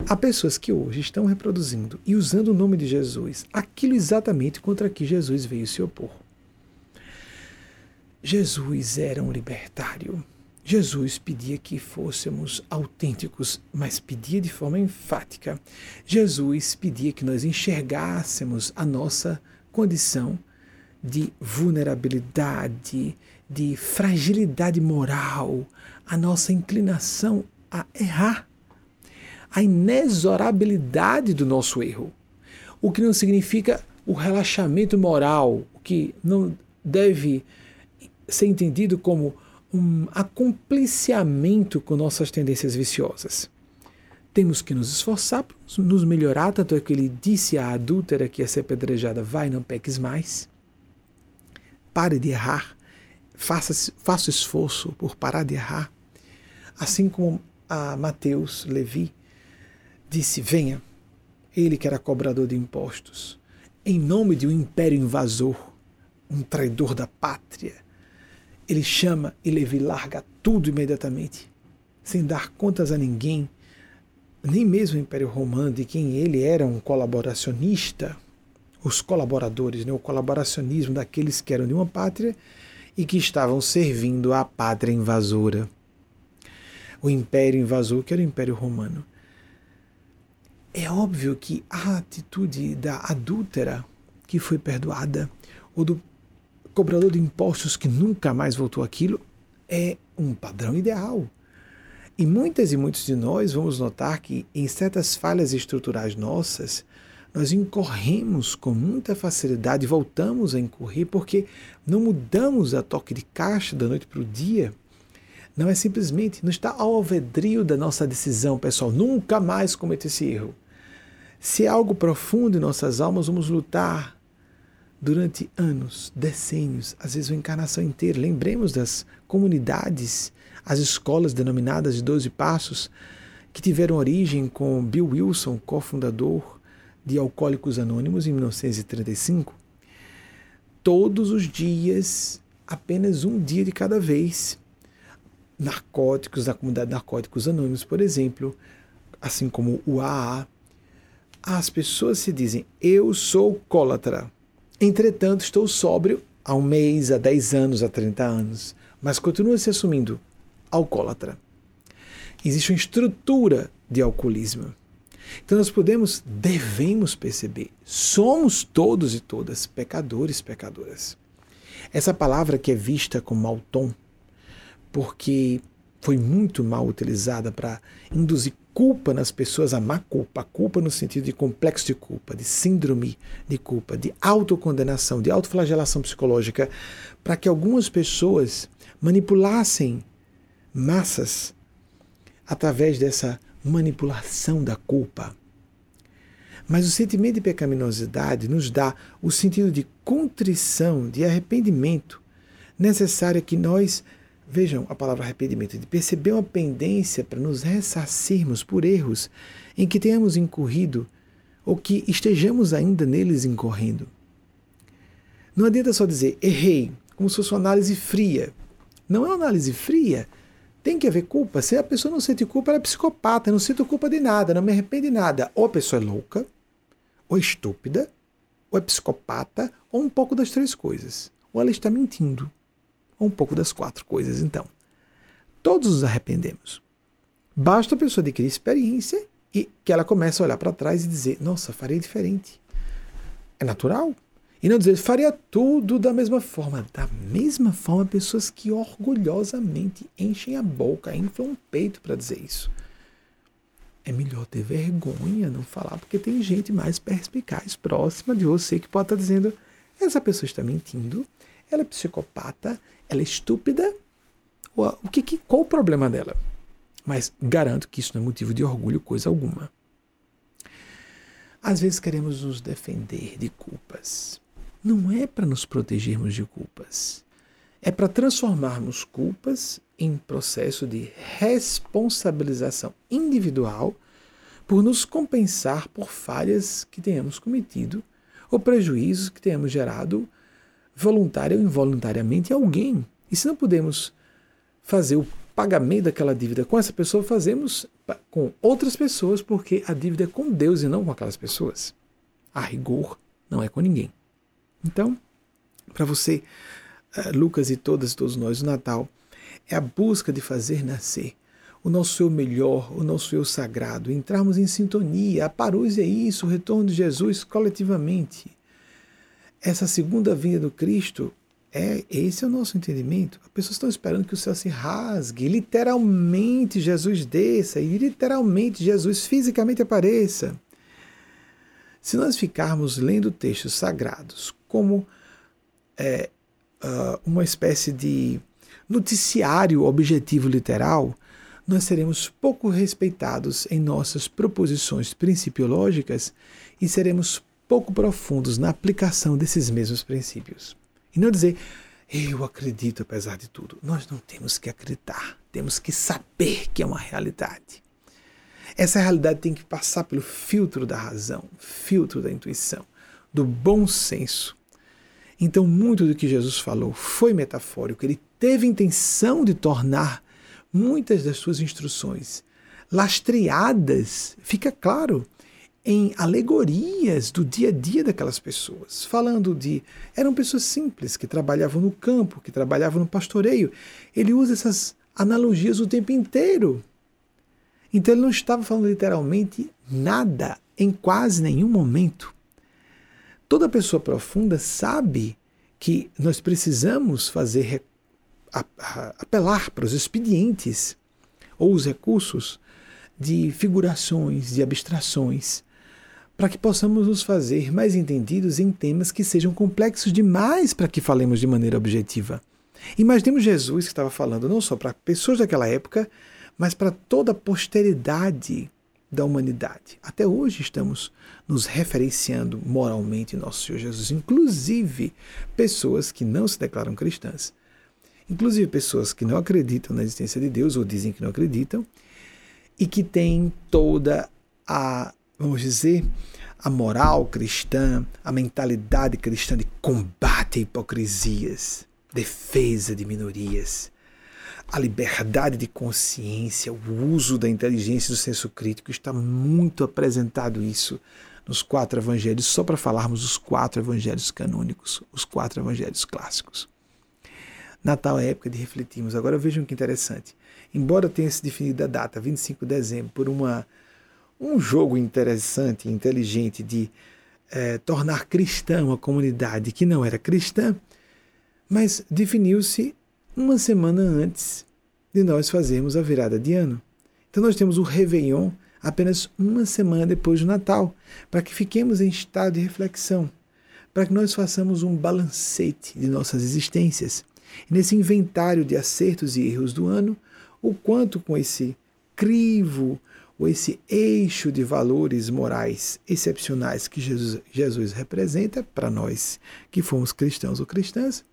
Há pessoas que hoje estão reproduzindo e usando o nome de Jesus aquilo exatamente contra que Jesus veio se opor. Jesus era um libertário. Jesus pedia que fôssemos autênticos, mas pedia de forma enfática. Jesus pedia que nós enxergássemos a nossa condição de vulnerabilidade, de fragilidade moral, a nossa inclinação a errar, a inexorabilidade do nosso erro. O que não significa o relaxamento moral, o que não deve ser entendido como um acompliciamento com nossas tendências viciosas. Temos que nos esforçar nos melhorar, tanto é que ele disse à adúltera que ia ser apedrejada, vai, não peques mais. Pare de errar, faça, faça esforço por parar de errar. Assim como a Mateus Levi disse, venha, ele que era cobrador de impostos, em nome de um império invasor, um traidor da pátria, ele chama e Levi larga tudo imediatamente, sem dar contas a ninguém, nem mesmo o Império Romano, de quem ele era um colaboracionista, os colaboradores, né, o colaboracionismo daqueles que eram de uma pátria e que estavam servindo à pátria invasora. O Império invasor, que era o Império Romano. É óbvio que a atitude da adúltera que foi perdoada, ou do cobrador de impostos que nunca mais voltou aquilo, é um padrão ideal. E muitas e muitos de nós vamos notar que em certas falhas estruturais nossas, nós incorremos com muita facilidade, voltamos a incorrer porque não mudamos a toque de caixa da noite para o dia. Não é simplesmente, não está ao alvedrio da nossa decisão, pessoal, nunca mais cometer esse erro. Se é algo profundo em nossas almas, vamos lutar durante anos, decênios, às vezes uma encarnação inteira. Lembremos das comunidades, as escolas denominadas de Doze Passos, que tiveram origem com Bill Wilson, cofundador de Alcoólicos Anônimos, em 1935. Todos os dias, apenas um dia de cada vez. Narcóticos, da comunidade Narcóticos Anônimos, por exemplo, assim como o AA, as pessoas se dizem: Eu sou cólatra Entretanto, estou sóbrio há um mês, há 10 anos, há 30 anos, mas continua se assumindo alcoólatra. Existe uma estrutura de alcoolismo. Então nós podemos, devemos perceber, somos todos e todas pecadores, pecadoras. Essa palavra que é vista com mau tom, porque foi muito mal utilizada para induzir culpa nas pessoas, a má culpa, a culpa no sentido de complexo de culpa, de síndrome de culpa, de autocondenação, de autoflagelação psicológica, para que algumas pessoas manipulassem massas através dessa manipulação da culpa. Mas o sentimento de pecaminosidade nos dá o sentido de contrição, de arrependimento necessário que nós Vejam a palavra arrependimento, de perceber uma pendência para nos ressarcirmos por erros em que tenhamos incorrido ou que estejamos ainda neles incorrendo. Não adianta só dizer errei, como se fosse uma análise fria. Não é uma análise fria. Tem que haver culpa. Se a pessoa não sente culpa, ela é psicopata, não sinto culpa de nada, não me arrepende de nada. Ou a pessoa é louca, ou é estúpida, ou é psicopata, ou um pouco das três coisas. Ou ela está mentindo ou um pouco das quatro coisas, então. Todos nos arrependemos. Basta a pessoa adquirir experiência e que ela comece a olhar para trás e dizer: Nossa, farei diferente. É natural. E não dizer, faria tudo da mesma forma. Da mesma forma, pessoas que orgulhosamente enchem a boca, inflam o peito para dizer isso. É melhor ter vergonha, não falar, porque tem gente mais perspicaz próxima de você que pode estar dizendo: essa pessoa está mentindo, ela é psicopata, ela é estúpida? O que, que, qual o problema dela? Mas garanto que isso não é motivo de orgulho, coisa alguma. Às vezes queremos nos defender de culpas. Não é para nos protegermos de culpas. é para transformarmos culpas em processo de responsabilização individual por nos compensar por falhas que tenhamos cometido ou prejuízos que tenhamos gerado voluntária ou involuntariamente a alguém. E se não podemos fazer o pagamento daquela dívida com essa pessoa, fazemos com outras pessoas, porque a dívida é com Deus e não com aquelas pessoas. A rigor, não é com ninguém. Então, para você, eh, Lucas e todas todos nós, o Natal é a busca de fazer nascer o nosso eu melhor, o nosso eu sagrado, entrarmos em sintonia. A parousia é isso, o retorno de Jesus coletivamente. Essa segunda vinda do Cristo é esse é o nosso entendimento. As pessoas estão esperando que o céu se rasgue, literalmente Jesus desça e literalmente Jesus fisicamente apareça. Se nós ficarmos lendo textos sagrados como é, uh, uma espécie de noticiário objetivo literal, nós seremos pouco respeitados em nossas proposições principiológicas e seremos pouco profundos na aplicação desses mesmos princípios. E não dizer, eu acredito apesar de tudo. Nós não temos que acreditar, temos que saber que é uma realidade. Essa realidade tem que passar pelo filtro da razão, filtro da intuição, do bom senso. Então, muito do que Jesus falou foi metafórico. Ele teve intenção de tornar muitas das suas instruções lastreadas, fica claro, em alegorias do dia a dia daquelas pessoas, falando de. Eram pessoas simples que trabalhavam no campo, que trabalhavam no pastoreio. Ele usa essas analogias o tempo inteiro. Então ele não estava falando literalmente nada em quase nenhum momento. Toda pessoa profunda sabe que nós precisamos fazer apelar para os expedientes ou os recursos de figurações, de abstrações, para que possamos nos fazer mais entendidos em temas que sejam complexos demais para que falemos de maneira objetiva. Imaginemos Jesus que estava falando não só para pessoas daquela época, mas para toda a posteridade da humanidade. Até hoje estamos nos referenciando moralmente em nosso Senhor Jesus, inclusive pessoas que não se declaram cristãs, inclusive pessoas que não acreditam na existência de Deus ou dizem que não acreditam e que têm toda a vamos dizer, a moral cristã, a mentalidade cristã de combate a hipocrisias, defesa de minorias, a liberdade de consciência, o uso da inteligência e do senso crítico, está muito apresentado isso nos quatro evangelhos, só para falarmos dos quatro evangelhos canônicos, os quatro evangelhos clássicos. Natal é época de refletirmos. Agora vejam que interessante. Embora tenha se definido a data, 25 de dezembro, por uma um jogo interessante, inteligente de é, tornar cristã uma comunidade que não era cristã, mas definiu-se uma semana antes de nós fazermos a virada de ano. Então nós temos o Réveillon apenas uma semana depois do Natal, para que fiquemos em estado de reflexão, para que nós façamos um balancete de nossas existências. E nesse inventário de acertos e erros do ano, o quanto com esse crivo ou esse eixo de valores morais excepcionais que Jesus, Jesus representa para nós que fomos cristãos ou cristãs.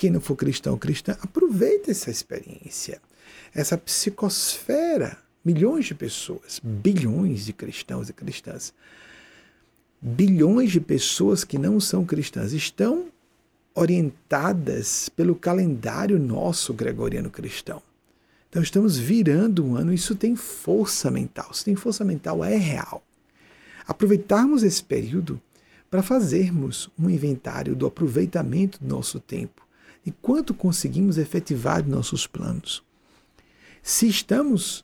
Quem não for cristão ou cristã, aproveita essa experiência, essa psicosfera. Milhões de pessoas, bilhões de cristãos e cristãs, bilhões de pessoas que não são cristãs estão orientadas pelo calendário nosso gregoriano cristão. Então estamos virando um ano, isso tem força mental. Se tem força mental, é real. Aproveitarmos esse período para fazermos um inventário do aproveitamento do nosso tempo e quanto conseguimos efetivar nossos planos. Se estamos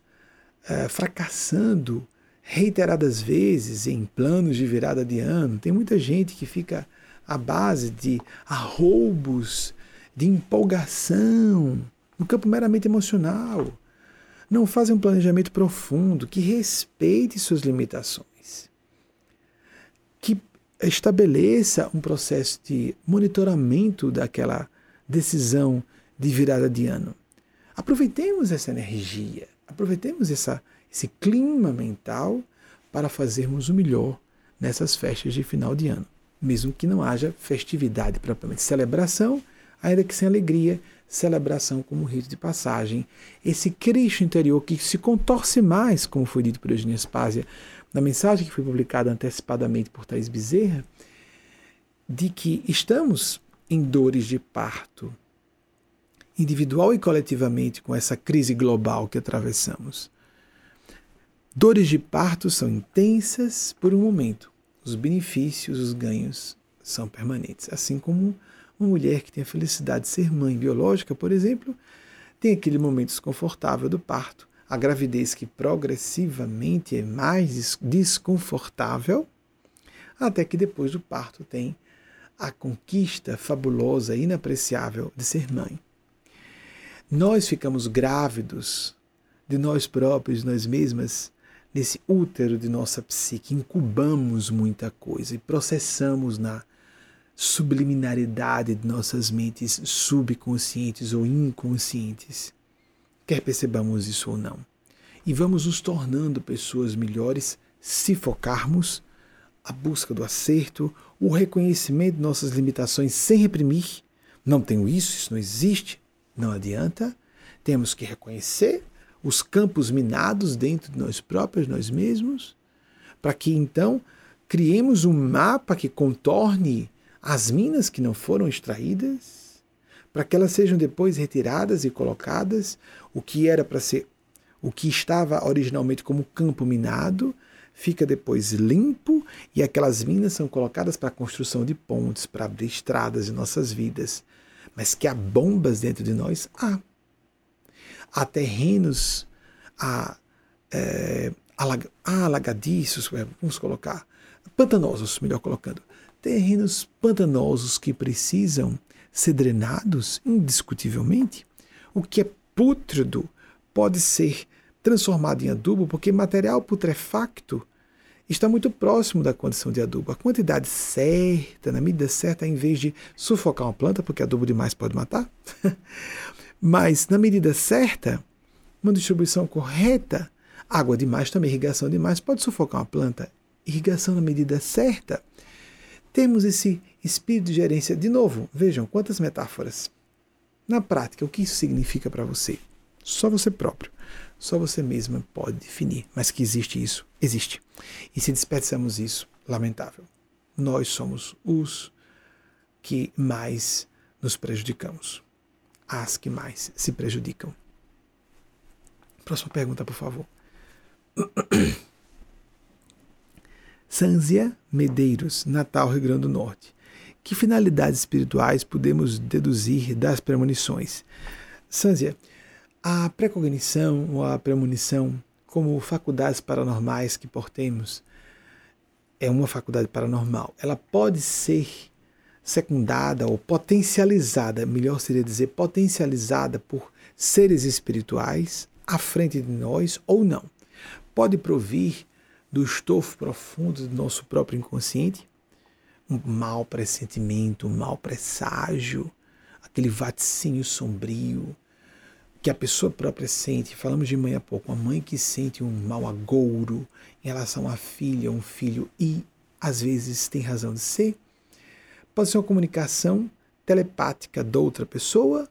uh, fracassando reiteradas vezes em planos de virada de ano, tem muita gente que fica à base de arroubos, de empolgação, no campo meramente emocional. Não fazem um planejamento profundo que respeite suas limitações, que estabeleça um processo de monitoramento daquela decisão de virada de ano. Aproveitemos essa energia, aproveitemos essa, esse clima mental para fazermos o melhor nessas festas de final de ano. Mesmo que não haja festividade propriamente, celebração, ainda que sem alegria, celebração como rito de passagem. Esse Cristo interior que se contorce mais, como foi dito por Eugênia Spásia, na mensagem que foi publicada antecipadamente por Thais Bezerra, de que estamos em dores de parto, individual e coletivamente, com essa crise global que atravessamos. Dores de parto são intensas por um momento, os benefícios, os ganhos são permanentes. Assim como uma mulher que tem a felicidade de ser mãe biológica, por exemplo, tem aquele momento desconfortável do parto, a gravidez que progressivamente é mais desconfortável, até que depois do parto tem a conquista fabulosa, inapreciável de ser mãe. Nós ficamos grávidos de nós próprios, de nós mesmas, nesse útero de nossa psique, incubamos muita coisa e processamos na subliminaridade de nossas mentes subconscientes ou inconscientes, quer percebamos isso ou não. E vamos nos tornando pessoas melhores se focarmos a busca do acerto, o reconhecimento de nossas limitações sem reprimir. Não tenho isso, isso não existe, não adianta. Temos que reconhecer os campos minados dentro de nós próprios, nós mesmos, para que então criemos um mapa que contorne as minas que não foram extraídas, para que elas sejam depois retiradas e colocadas, o que era para ser, o que estava originalmente como campo minado, fica depois limpo e aquelas minas são colocadas para a construção de pontes, para abrir estradas em nossas vidas. Mas que há bombas dentro de nós, há há terrenos há, é, alag, alagadiços, é, vamos colocar, pantanosos, melhor colocando, terrenos pantanosos que precisam ser drenados indiscutivelmente. O que é pútrido pode ser transformado em adubo, porque material putrefacto está muito próximo da condição de adubo. A quantidade certa, na medida certa, em vez de sufocar uma planta, porque adubo demais pode matar, Mas, na medida certa, uma distribuição correta, água demais também, irrigação demais, pode sufocar uma planta. Irrigação na medida certa. Temos esse espírito de gerência. De novo, vejam quantas metáforas. Na prática, o que isso significa para você? Só você próprio, só você mesma pode definir. Mas que existe isso, existe. E se desperdiçamos isso, lamentável. Nós somos os que mais nos prejudicamos as que mais se prejudicam. Próxima pergunta, por favor. Sanzia Medeiros, Natal, Rio Grande do Norte. Que finalidades espirituais podemos deduzir das premonições? Sanzia, a precognição ou a premonição, como faculdades paranormais que portemos, é uma faculdade paranormal. Ela pode ser secundada ou potencializada, melhor seria dizer, potencializada por seres espirituais à frente de nós ou não. Pode provir do estofo profundo do nosso próprio inconsciente um mau pressentimento, um mau presságio, aquele vaticínio sombrio que a pessoa própria sente. Falamos de mãe há pouco, uma mãe que sente um mau agouro em relação à filha, um filho e às vezes tem razão de ser Pode ser uma comunicação telepática de outra pessoa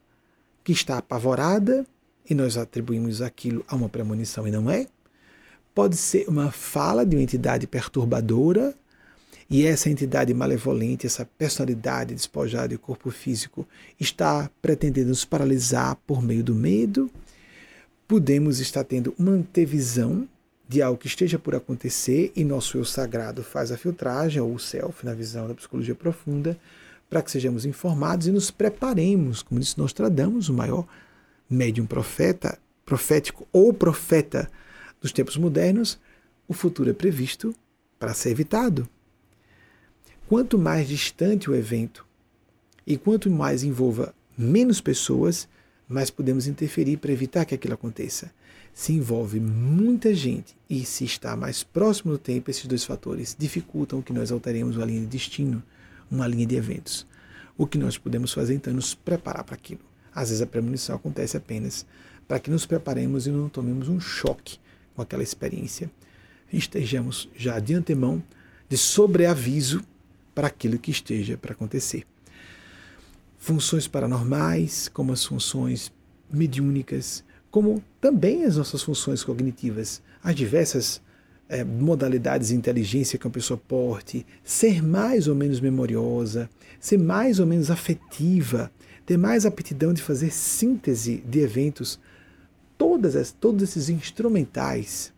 que está apavorada e nós atribuímos aquilo a uma premonição e não é. Pode ser uma fala de uma entidade perturbadora e essa entidade malevolente, essa personalidade despojada de corpo físico está pretendendo nos paralisar por meio do medo. Podemos estar tendo uma antevisão de algo que esteja por acontecer e nosso eu sagrado faz a filtragem, ou o self, na visão da psicologia profunda, para que sejamos informados e nos preparemos, como disse Nostradamus, o maior médium profeta, profético ou profeta dos tempos modernos, o futuro é previsto para ser evitado. Quanto mais distante o evento e quanto mais envolva menos pessoas, mais podemos interferir para evitar que aquilo aconteça se envolve muita gente e se está mais próximo do tempo, esses dois fatores dificultam que nós alteremos uma linha de destino, uma linha de eventos. O que nós podemos fazer então é nos preparar para aquilo. Às vezes a premonição acontece apenas para que nos preparemos e não tomemos um choque com aquela experiência. Estejamos já de antemão de sobreaviso para aquilo que esteja para acontecer. funções paranormais, como as funções mediúnicas, como também as nossas funções cognitivas, as diversas é, modalidades de inteligência que uma pessoa porte, ser mais ou menos memoriosa, ser mais ou menos afetiva, ter mais aptidão de fazer síntese de eventos, todas as, todos esses instrumentais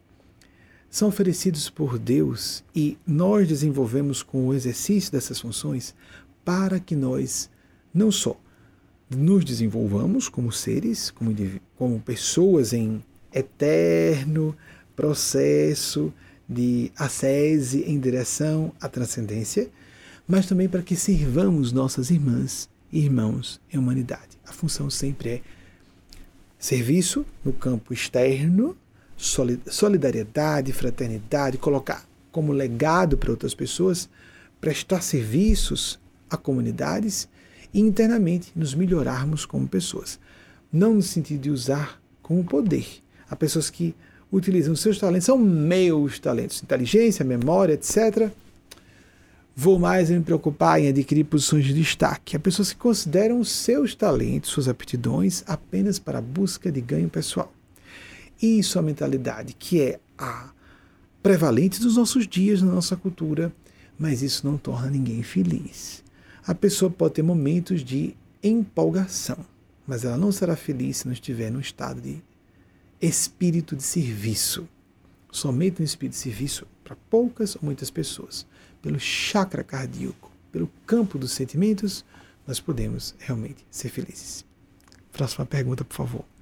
são oferecidos por Deus e nós desenvolvemos com o exercício dessas funções para que nós não só nos desenvolvamos como seres, como, como pessoas em eterno processo de ascese em direção à transcendência, mas também para que sirvamos nossas irmãs e irmãos em humanidade. A função sempre é serviço no campo externo, solidariedade, fraternidade, colocar como legado para outras pessoas, prestar serviços a comunidades e internamente nos melhorarmos como pessoas. Não no sentido de usar como poder. Há pessoas que utilizam seus talentos, são meus talentos, inteligência, memória, etc. Vou mais me preocupar em adquirir posições de destaque. Há pessoas que consideram seus talentos, suas aptidões, apenas para a busca de ganho pessoal. Isso é a mentalidade que é a prevalente dos nossos dias na nossa cultura, mas isso não torna ninguém feliz. A pessoa pode ter momentos de empolgação, mas ela não será feliz se não estiver num estado de espírito de serviço. Somente um espírito de serviço para poucas ou muitas pessoas. Pelo chakra cardíaco, pelo campo dos sentimentos, nós podemos realmente ser felizes. Próxima pergunta, por favor.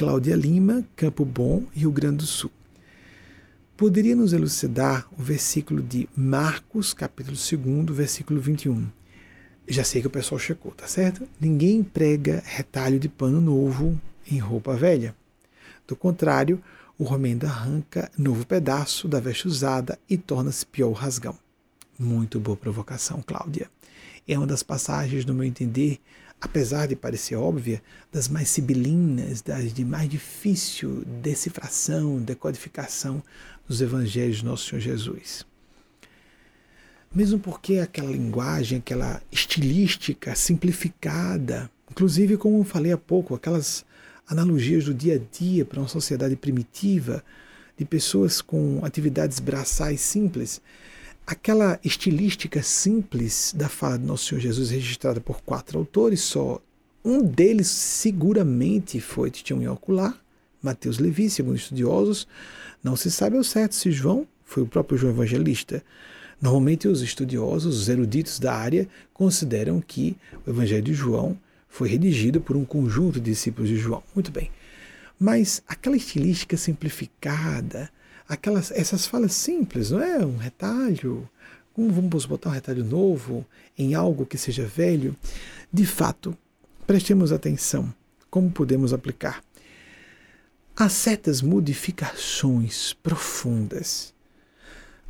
Cláudia Lima, Campo Bom, Rio Grande do Sul. Poderia nos elucidar o versículo de Marcos, capítulo 2, versículo 21? Já sei que o pessoal checou, tá certo? Ninguém prega retalho de pano novo em roupa velha. Do contrário, o romendo arranca novo pedaço da veste usada e torna-se pior o rasgão. Muito boa provocação, Cláudia. É uma das passagens, no meu entender, apesar de parecer óbvia, das mais sibilinas, das de mais difícil decifração, decodificação dos evangelhos de nosso Senhor Jesus. Mesmo porque aquela linguagem, aquela estilística simplificada, inclusive como falei há pouco, aquelas analogias do dia a dia para uma sociedade primitiva, de pessoas com atividades braçais simples, aquela estilística simples da fala de Nosso Senhor Jesus, registrada por quatro autores só, um deles seguramente foi Titião Ocular, Mateus Levi, segundo estudiosos, não se sabe ao certo se João foi o próprio João Evangelista, Normalmente, os estudiosos, os eruditos da área, consideram que o Evangelho de João foi redigido por um conjunto de discípulos de João. Muito bem. Mas aquela estilística simplificada, aquelas, essas falas simples, não é? Um retalho, como vamos botar um retalho novo em algo que seja velho? De fato, prestemos atenção como podemos aplicar. Há certas modificações profundas,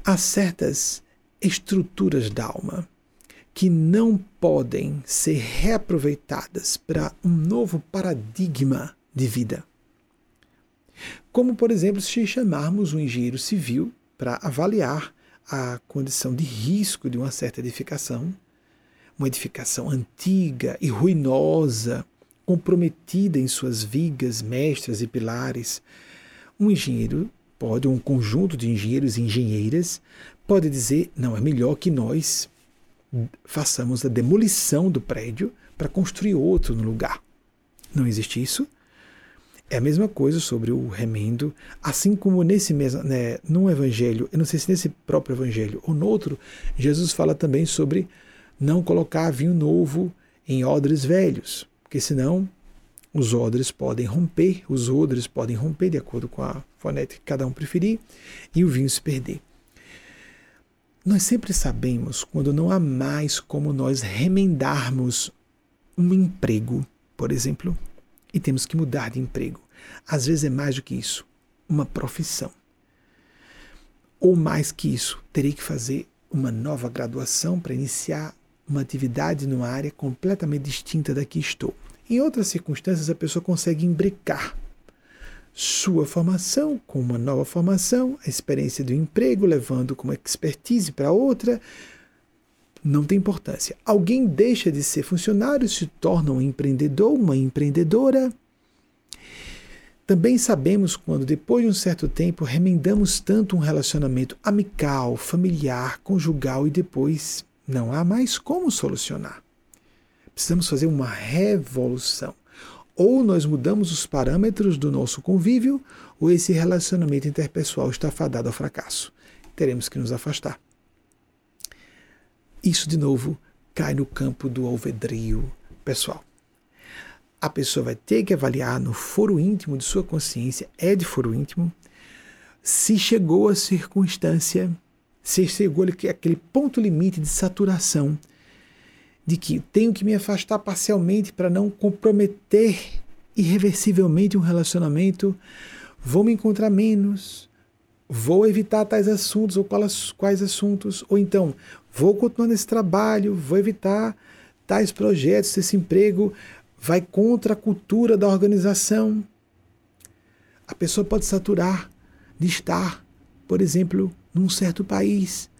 há certas estruturas da alma que não podem ser reaproveitadas para um novo paradigma de vida. Como, por exemplo, se chamarmos um engenheiro civil para avaliar a condição de risco de uma certa edificação, uma edificação antiga e ruinosa, comprometida em suas vigas, mestras e pilares. Um engenheiro pode, um conjunto de engenheiros e engenheiras, pode dizer: não, é melhor que nós façamos a demolição do prédio para construir outro no lugar. Não existe isso. É a mesma coisa sobre o remendo, assim como nesse mesmo, né, num evangelho, eu não sei se nesse próprio evangelho ou no outro, Jesus fala também sobre não colocar vinho novo em odres velhos, porque senão os odres podem romper, os odres podem romper de acordo com a fonética que cada um preferir e o vinho se perder. Nós sempre sabemos quando não há mais como nós remendarmos um emprego, por exemplo, e temos que mudar de emprego. Às vezes é mais do que isso, uma profissão. Ou mais que isso, terei que fazer uma nova graduação para iniciar uma atividade numa área completamente distinta da que estou. Em outras circunstâncias, a pessoa consegue imbricar sua formação com uma nova formação, a experiência do emprego, levando como expertise para outra, não tem importância. Alguém deixa de ser funcionário, se torna um empreendedor, uma empreendedora. Também sabemos quando, depois de um certo tempo, remendamos tanto um relacionamento amical, familiar, conjugal e depois não há mais como solucionar. Precisamos fazer uma revolução. Ou nós mudamos os parâmetros do nosso convívio, ou esse relacionamento interpessoal está fadado ao fracasso. Teremos que nos afastar. Isso, de novo, cai no campo do alvedrio pessoal. A pessoa vai ter que avaliar no foro íntimo de sua consciência, é de foro íntimo, se chegou a circunstância, se chegou aquele ponto limite de saturação, de que tenho que me afastar parcialmente para não comprometer irreversivelmente um relacionamento, vou me encontrar menos, vou evitar tais assuntos ou quais, quais assuntos, ou então vou continuar nesse trabalho, vou evitar tais projetos, esse emprego vai contra a cultura da organização. A pessoa pode saturar de estar, por exemplo, num certo país.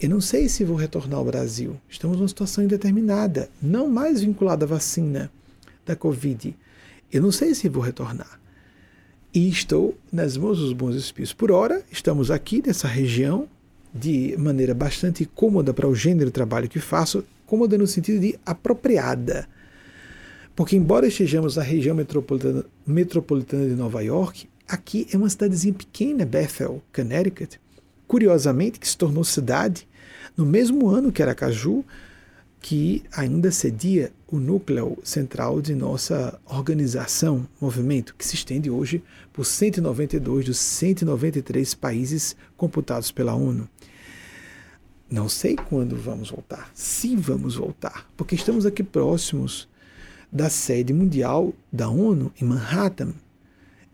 Eu não sei se vou retornar ao Brasil. Estamos numa situação indeterminada, não mais vinculada à vacina da Covid. Eu não sei se vou retornar. E estou nas mãos dos bons espíritos. Por hora, estamos aqui nessa região, de maneira bastante cômoda para o gênero de trabalho que faço, cômoda no sentido de apropriada. Porque, embora estejamos na região metropolitana, metropolitana de Nova York, aqui é uma cidadezinha pequena, Bethel, Connecticut, curiosamente, que se tornou cidade no mesmo ano que Aracaju, que ainda cedia o núcleo central de nossa organização, movimento, que se estende hoje por 192 dos 193 países computados pela ONU. Não sei quando vamos voltar, se vamos voltar, porque estamos aqui próximos da sede mundial da ONU em Manhattan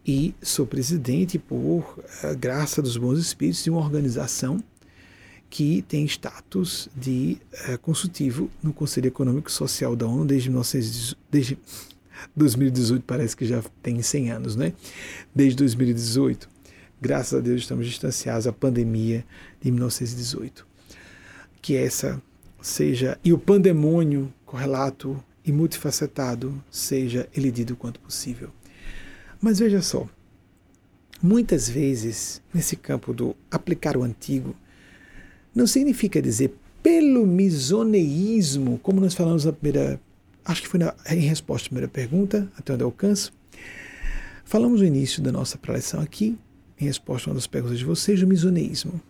e sou presidente por uh, graça dos bons espíritos de uma organização que tem status de uh, consultivo no Conselho Econômico e Social da ONU desde, 19, desde 2018, parece que já tem 100 anos, né? Desde 2018. Graças a Deus estamos distanciados da pandemia de 1918 que essa seja, e o pandemônio correlato e multifacetado seja elidido quanto possível. Mas veja só, muitas vezes, nesse campo do aplicar o antigo, não significa dizer pelo misoneísmo, como nós falamos na primeira, acho que foi na, em resposta à primeira pergunta, até onde alcanço. Falamos no início da nossa preleção aqui, em resposta a uma das perguntas de vocês, do misoneísmo.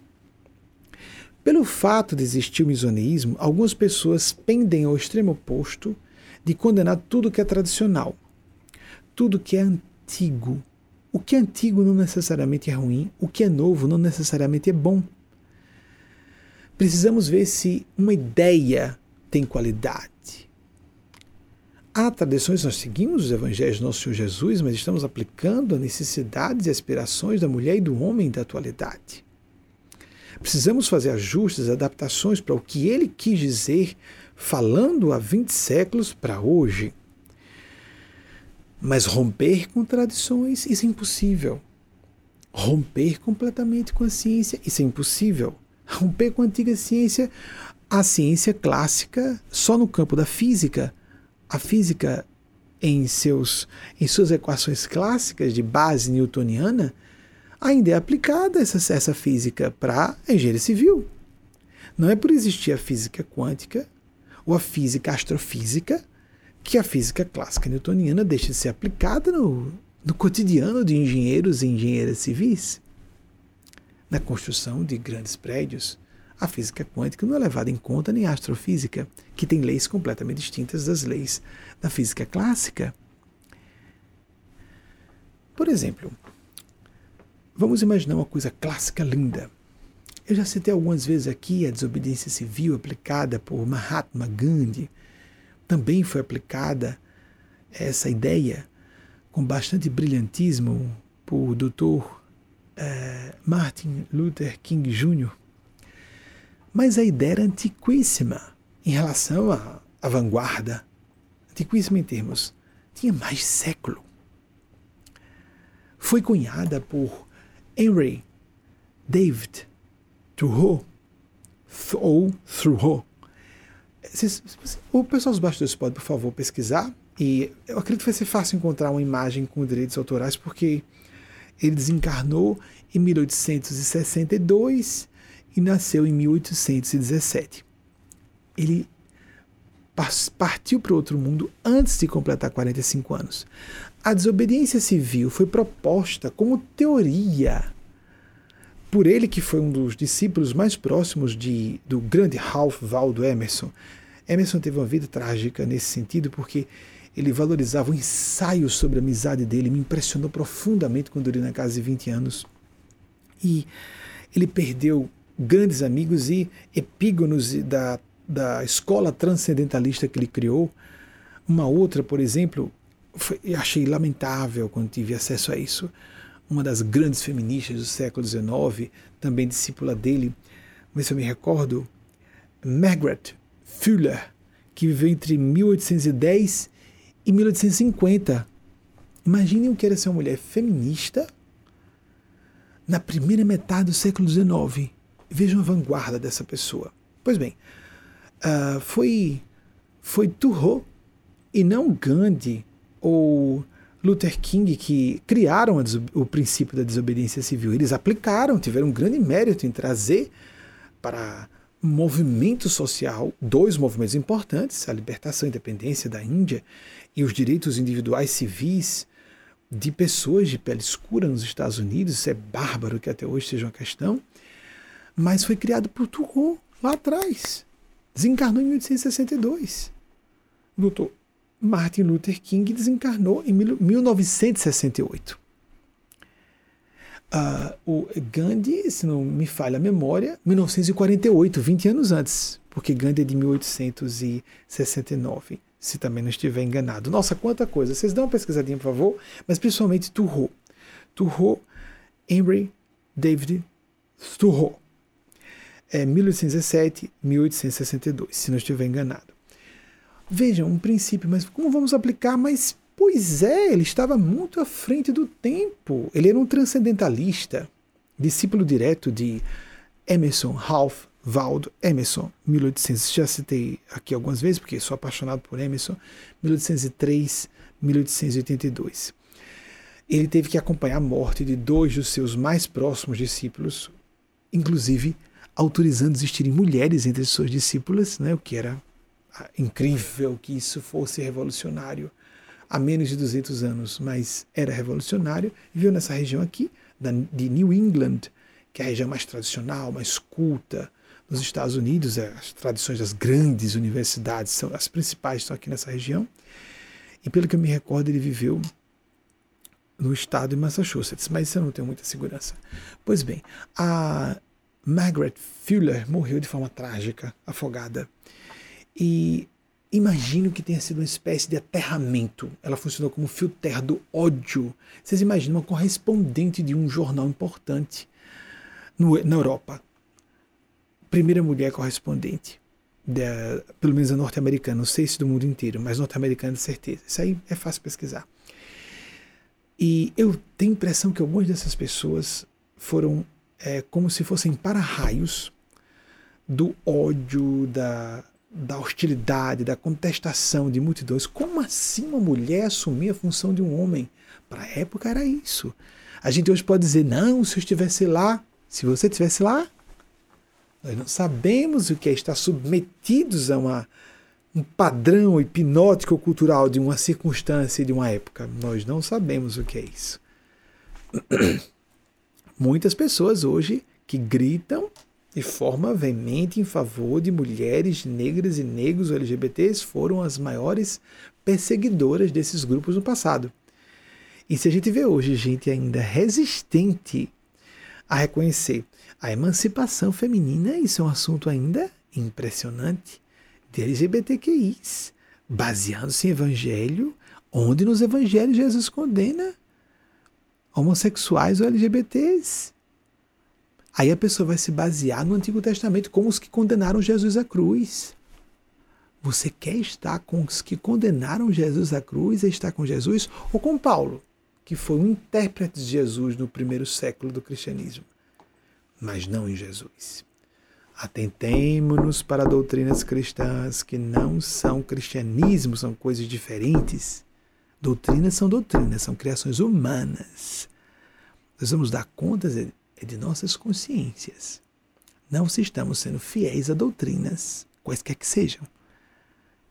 Pelo fato de existir o misoneísmo, algumas pessoas pendem ao extremo oposto de condenar tudo que é tradicional, tudo que é antigo. O que é antigo não necessariamente é ruim, o que é novo não necessariamente é bom. Precisamos ver se uma ideia tem qualidade. Há tradições, nós seguimos os evangelhos do nosso Senhor Jesus, mas estamos aplicando a necessidades e aspirações da mulher e do homem da atualidade. Precisamos fazer ajustes, adaptações para o que ele quis dizer, falando há 20 séculos para hoje. Mas romper com tradições, isso é impossível. Romper completamente com a ciência, isso é impossível. Romper com a antiga ciência, a ciência clássica, só no campo da física. A física, em, seus, em suas equações clássicas de base newtoniana, ainda é aplicada essa, essa física para a engenharia civil. Não é por existir a física quântica ou a física astrofísica que a física clássica newtoniana deixa de ser aplicada no, no cotidiano de engenheiros e engenheiras civis. Na construção de grandes prédios, a física quântica não é levada em conta nem a astrofísica, que tem leis completamente distintas das leis da física clássica. Por exemplo, Vamos imaginar uma coisa clássica linda. Eu já citei algumas vezes aqui a desobediência civil aplicada por Mahatma Gandhi. Também foi aplicada essa ideia com bastante brilhantismo por Dr. Eh, Martin Luther King Jr. Mas a ideia era antiquíssima em relação à, à vanguarda. Antiquíssima em termos. Tinha mais século. Foi cunhada por Henry David Thoreau ou Thoreau, o pessoal dos bastidores pode, por favor, pesquisar. E eu acredito que vai ser fácil encontrar uma imagem com direitos autorais, porque ele desencarnou em 1862 e nasceu em 1817. Ele partiu para outro mundo antes de completar 45 anos. A desobediência civil foi proposta como teoria por ele, que foi um dos discípulos mais próximos de, do grande Ralph Waldo Emerson. Emerson teve uma vida trágica nesse sentido, porque ele valorizava o ensaio sobre a amizade dele, me impressionou profundamente quando ele na casa de 20 anos. E ele perdeu grandes amigos e epígonos da, da escola transcendentalista que ele criou. Uma outra, por exemplo, foi, achei lamentável quando tive acesso a isso. Uma das grandes feministas do século XIX, também discípula dele, mas eu me recordo, Margaret Fuller, que viveu entre 1810 e 1850. Imaginem o que era ser uma mulher feminista na primeira metade do século XIX. Vejam a vanguarda dessa pessoa. Pois bem, uh, foi, foi Thoreau e não Gandhi ou Luther King que criaram o princípio da desobediência civil. Eles aplicaram, tiveram um grande mérito em trazer para movimento social dois movimentos importantes: a libertação e independência da Índia e os direitos individuais civis de pessoas de pele escura nos Estados Unidos. Isso é bárbaro que até hoje seja uma questão. Mas foi criado por Thoreau lá atrás. Desencarnou em 1862. O doutor Martin Luther King desencarnou em 1968. Uh, o Gandhi, se não me falha a memória, 1948, 20 anos antes, porque Gandhi é de 1869, se também não estiver enganado. Nossa, quanta coisa! Vocês dão uma pesquisadinha, por favor, mas principalmente Thoreau. Thoreau, Henry David Thoreau. É 1817, 1862, se não estiver enganado. Vejam, um princípio, mas como vamos aplicar? Mas Pois é, ele estava muito à frente do tempo. Ele era um transcendentalista, discípulo direto de Emerson, Ralph Waldo Emerson, 1800. Já citei aqui algumas vezes, porque sou apaixonado por Emerson, 1803, 1882. Ele teve que acompanhar a morte de dois dos seus mais próximos discípulos, inclusive autorizando existirem mulheres entre suas discípulas, né, o que era ah, incrível que isso fosse revolucionário há menos de 200 anos, mas era revolucionário, viveu nessa região aqui, de New England, que é a região mais tradicional, mais culta nos Estados Unidos, é, as tradições das grandes universidades, são as principais estão aqui nessa região. E pelo que eu me recordo, ele viveu no estado de Massachusetts, mas isso eu não tenho muita segurança. Pois bem, a Margaret Fuller morreu de forma trágica, afogada. E Imagino que tenha sido uma espécie de aterramento. Ela funcionou como fio terra do ódio. Vocês imaginam uma correspondente de um jornal importante no, na Europa. Primeira mulher correspondente. Pelo menos a norte-americana, não sei se do mundo inteiro, mas norte-americana de certeza. Isso aí é fácil pesquisar. E eu tenho a impressão que algumas dessas pessoas foram é, como se fossem para-raios do ódio, da, da hostilidade, da contestação de multidões. Como assim uma mulher assumir a função de um homem? Para a época era isso. A gente hoje pode dizer, não, se eu estivesse lá, se você estivesse lá, nós não sabemos o que é estar submetidos a uma, um padrão hipnótico cultural de uma circunstância e de uma época. Nós não sabemos o que é isso. Muitas pessoas hoje que gritam de forma veemente em favor de mulheres negras e negros LGBTs foram as maiores perseguidoras desses grupos no passado. E se a gente vê hoje gente ainda resistente a reconhecer a emancipação feminina, isso é um assunto ainda impressionante de LGBTQIs, baseando-se em evangelho, onde nos evangelhos Jesus condena homossexuais ou LGBTs. Aí a pessoa vai se basear no Antigo Testamento como os que condenaram Jesus à cruz. Você quer estar com os que condenaram Jesus à cruz e estar com Jesus ou com Paulo, que foi um intérprete de Jesus no primeiro século do cristianismo, mas não em Jesus. Atentemo-nos para doutrinas cristãs que não são cristianismo, são coisas diferentes. Doutrinas são doutrinas, são criações humanas. Nós vamos dar contas de, de nossas consciências. Não se estamos sendo fiéis a doutrinas, quaisquer que sejam.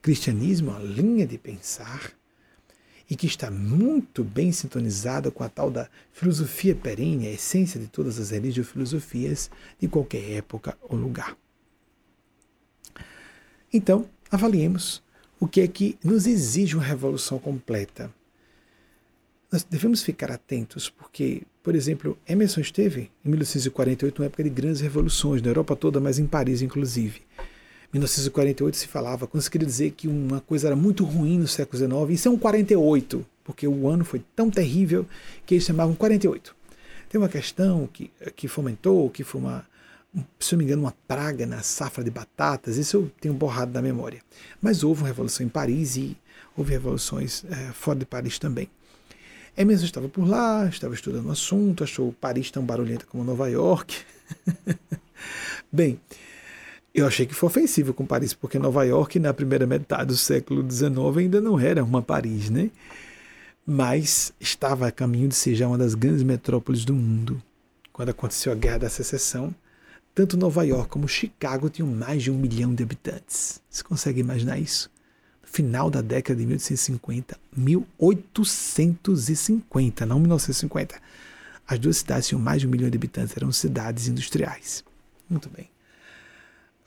Cristianismo é uma linha de pensar e que está muito bem sintonizada com a tal da filosofia perene, a essência de todas as religiofilosofias de qualquer época ou lugar. Então, avaliemos o que é que nos exige uma revolução completa. Nós devemos ficar atentos, porque, por exemplo, Emerson esteve em 1848, uma época de grandes revoluções, na Europa toda, mas em Paris, inclusive. 1948 se falava, quando se queria dizer que uma coisa era muito ruim no século XIX, isso é um 48, porque o ano foi tão terrível que eles chamavam 48. Tem uma questão que, que fomentou, que foi uma, se não me engano, uma praga na safra de batatas, isso eu tenho borrado da memória. Mas houve uma revolução em Paris e houve revoluções é, fora de Paris também. Emerson estava por lá, estava estudando o assunto, achou Paris tão barulhenta como Nova York. Bem, eu achei que foi ofensivo com Paris, porque Nova York, na primeira metade do século XIX, ainda não era uma Paris, né? Mas estava a caminho de ser já uma das grandes metrópoles do mundo. Quando aconteceu a Guerra da Secessão, tanto Nova York como Chicago tinham mais de um milhão de habitantes. Você consegue imaginar isso? No final da década de 1850, 1850, não 1950, as duas cidades tinham mais de um milhão de habitantes, eram cidades industriais. Muito bem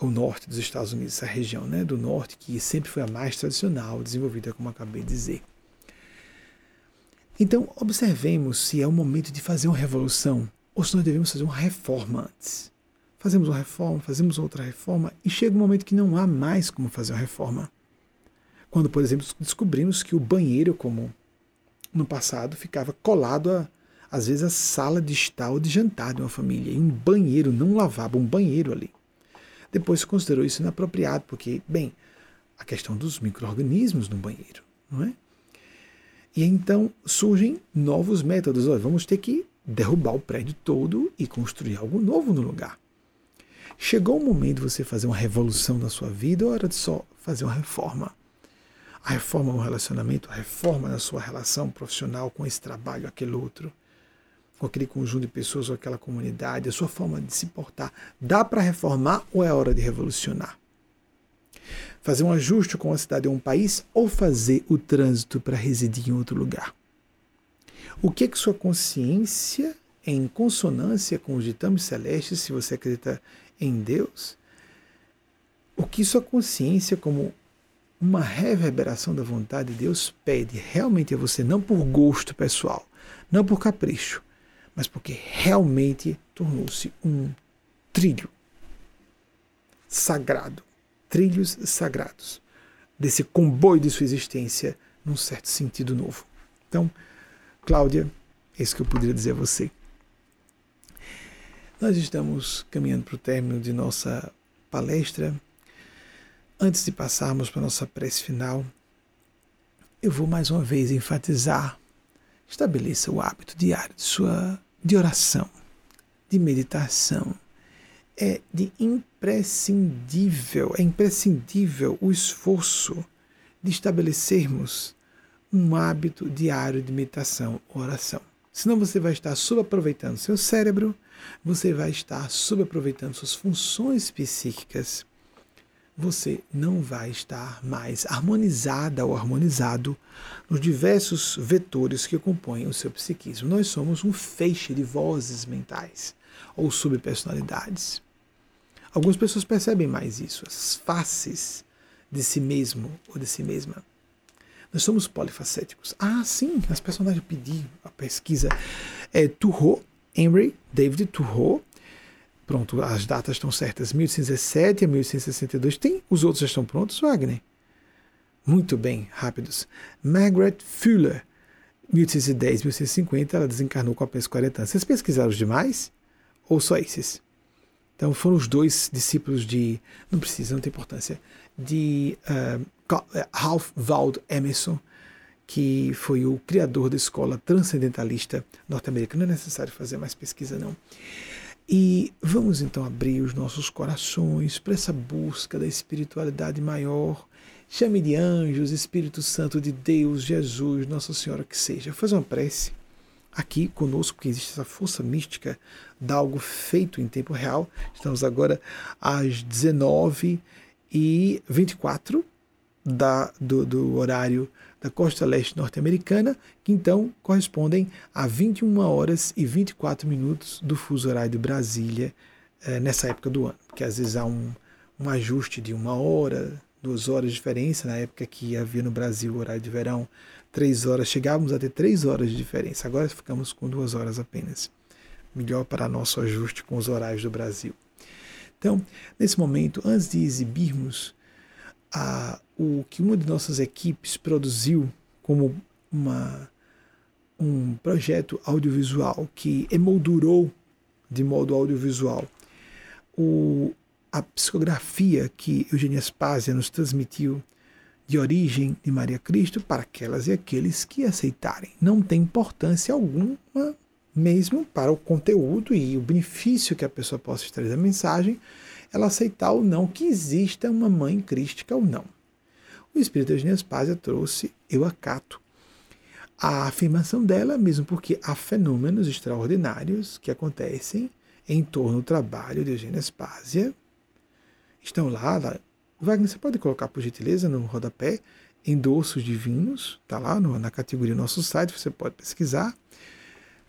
o norte dos Estados Unidos, essa região né, do norte, que sempre foi a mais tradicional, desenvolvida, como acabei de dizer. Então, observemos se é o momento de fazer uma revolução ou se nós devemos fazer uma reforma antes. Fazemos uma reforma, fazemos outra reforma e chega um momento que não há mais como fazer uma reforma. Quando, por exemplo, descobrimos que o banheiro, como no passado, ficava colado a, às vezes, a sala de estar ou de jantar de uma família. E um banheiro não lavava um banheiro ali. Depois se considerou isso inapropriado, porque, bem, a questão dos micro-organismos no banheiro, não é? E então surgem novos métodos. Olha, vamos ter que derrubar o prédio todo e construir algo novo no lugar. Chegou o momento de você fazer uma revolução na sua vida ou era de só fazer uma reforma? A reforma no relacionamento, a reforma na sua relação profissional com esse trabalho, aquele outro com aquele conjunto de pessoas ou aquela comunidade, a sua forma de se portar, dá para reformar ou é hora de revolucionar? Fazer um ajuste com a cidade ou um país ou fazer o trânsito para residir em outro lugar? O que é que sua consciência, em consonância com os ditames celestes, se você acredita em Deus, o que sua consciência, como uma reverberação da vontade de Deus, pede realmente a você, não por gosto pessoal, não por capricho, mas porque realmente tornou-se um trilho sagrado, trilhos sagrados desse comboio de sua existência num certo sentido novo. Então, Cláudia, é isso que eu poderia dizer a você. Nós estamos caminhando para o término de nossa palestra. Antes de passarmos para a nossa prece final, eu vou mais uma vez enfatizar: estabeleça o hábito diário de sua de oração, de meditação. É de imprescindível, é imprescindível o esforço de estabelecermos um hábito diário de meditação, oração. Senão você vai estar subaproveitando seu cérebro, você vai estar subaproveitando suas funções psíquicas você não vai estar mais harmonizada ou harmonizado nos diversos vetores que compõem o seu psiquismo. Nós somos um feixe de vozes mentais ou subpersonalidades. Algumas pessoas percebem mais isso, as faces de si mesmo ou de si mesma. Nós somos polifacéticos. Ah, sim, as personagens pediram a pesquisa. É, Turro, Henry David Turro, Pronto, as datas estão certas. 1817 a 1862. Tem? Os outros já estão prontos, Wagner? Muito bem, rápidos. Margaret Fuller, 1810 1850, ela desencarnou com apenas 40 anos. Vocês pesquisaram os demais? Ou só esses? Então foram os dois discípulos de. Não precisa, não tem importância. De uh, Ralph Waldo Emerson, que foi o criador da escola transcendentalista norte-americana. Não é necessário fazer mais pesquisa, não. E vamos então abrir os nossos corações para essa busca da espiritualidade maior. Chame de anjos, Espírito Santo de Deus, Jesus, Nossa Senhora que seja. Faz uma prece aqui conosco, que existe essa força mística de algo feito em tempo real. Estamos agora às 19 e 24 da, do, do horário da costa leste norte-americana, que então correspondem a 21 horas e 24 minutos do fuso horário de Brasília eh, nessa época do ano, porque às vezes há um, um ajuste de uma hora, duas horas de diferença, na época que havia no Brasil o horário de verão, três horas, chegávamos a ter três horas de diferença, agora ficamos com duas horas apenas. Melhor para nosso ajuste com os horários do Brasil. Então, nesse momento, antes de exibirmos a, o que uma de nossas equipes produziu como uma, um projeto audiovisual que emoldurou de modo audiovisual o, a psicografia que Eugênia Spazia nos transmitiu de origem de Maria Cristo para aquelas e aqueles que aceitarem. Não tem importância alguma, mesmo para o conteúdo e o benefício que a pessoa possa extrair da mensagem, ela aceitar ou não que exista uma mãe crística ou não. O espírito Eugênia Spazia trouxe eu acato a afirmação dela, mesmo porque há fenômenos extraordinários que acontecem em torno do trabalho de Eugênia Spazia. Estão lá, lá. Wagner, você pode colocar por gentileza no rodapé endossos divinos, está lá no, na categoria do nosso site, você pode pesquisar.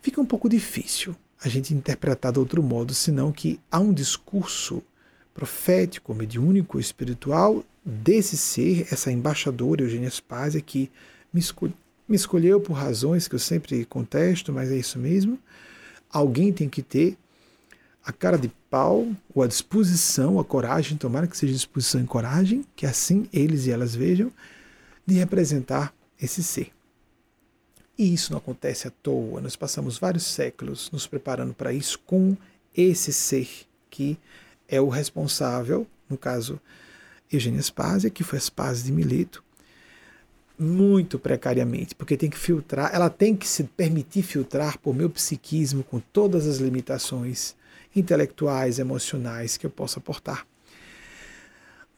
Fica um pouco difícil a gente interpretar de outro modo, senão que há um discurso profético, mediúnico, espiritual desse ser, essa embaixadora Eugênia Spazia, que me, me escolheu por razões que eu sempre contesto, mas é isso mesmo. Alguém tem que ter a cara de pau, ou a disposição, a coragem, tomara que seja disposição e coragem, que assim eles e elas vejam, de representar esse ser. E isso não acontece à toa, nós passamos vários séculos nos preparando para isso com esse ser que é o responsável, no caso Eugênia Spazia, que foi Spazia de Mileto, muito precariamente, porque tem que filtrar, ela tem que se permitir filtrar por meu psiquismo com todas as limitações intelectuais, emocionais que eu possa aportar.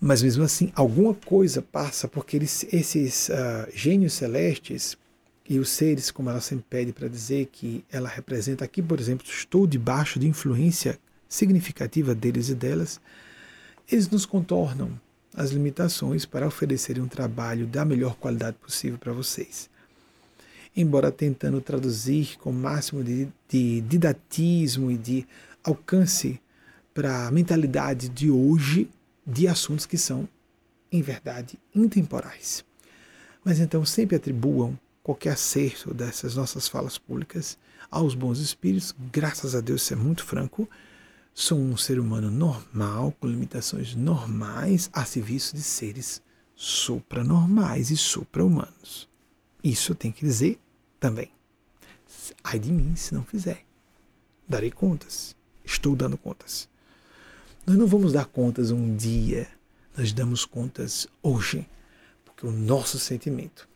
Mas mesmo assim, alguma coisa passa, porque eles, esses uh, gênios celestes e os seres, como ela sempre pede para dizer que ela representa aqui, por exemplo, estou debaixo de influência significativa deles e delas, eles nos contornam as limitações para oferecerem um trabalho da melhor qualidade possível para vocês. Embora tentando traduzir com o máximo de, de didatismo e de alcance para a mentalidade de hoje de assuntos que são, em verdade, intemporais. Mas então sempre atribuam qualquer acerto dessas nossas falas públicas aos bons espíritos, graças a Deus, isso é muito franco, Sou um ser humano normal, com limitações normais, a serviço de seres supranormais e supra-humanos. Isso tem que dizer também. Ai de mim se não fizer. Darei contas. Estou dando contas. Nós não vamos dar contas um dia, nós damos contas hoje, porque o nosso sentimento,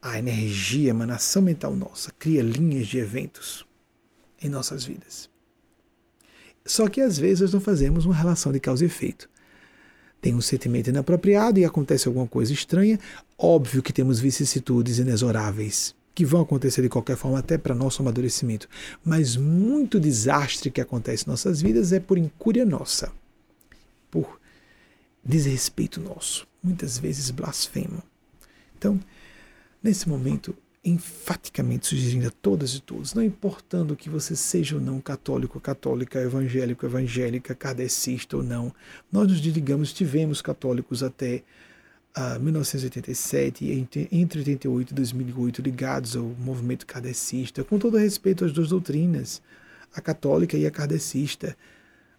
a energia, a emanação mental nossa, cria linhas de eventos em nossas vidas. Só que às vezes não fazemos uma relação de causa e efeito. Tem um sentimento inapropriado e acontece alguma coisa estranha. Óbvio que temos vicissitudes inexoráveis que vão acontecer de qualquer forma até para nosso amadurecimento. Mas muito desastre que acontece em nossas vidas é por incúria nossa, por desrespeito nosso, muitas vezes blasfemo. Então, nesse momento, enfaticamente sugerindo a todas e todos, não importando que você seja ou não católico, católica, evangélico, evangélica, kardecista ou não, nós nos desligamos, tivemos católicos até uh, 1987, entre, entre 88 e 2008, ligados ao movimento kardecista, com todo respeito às duas doutrinas, a católica e a kardecista.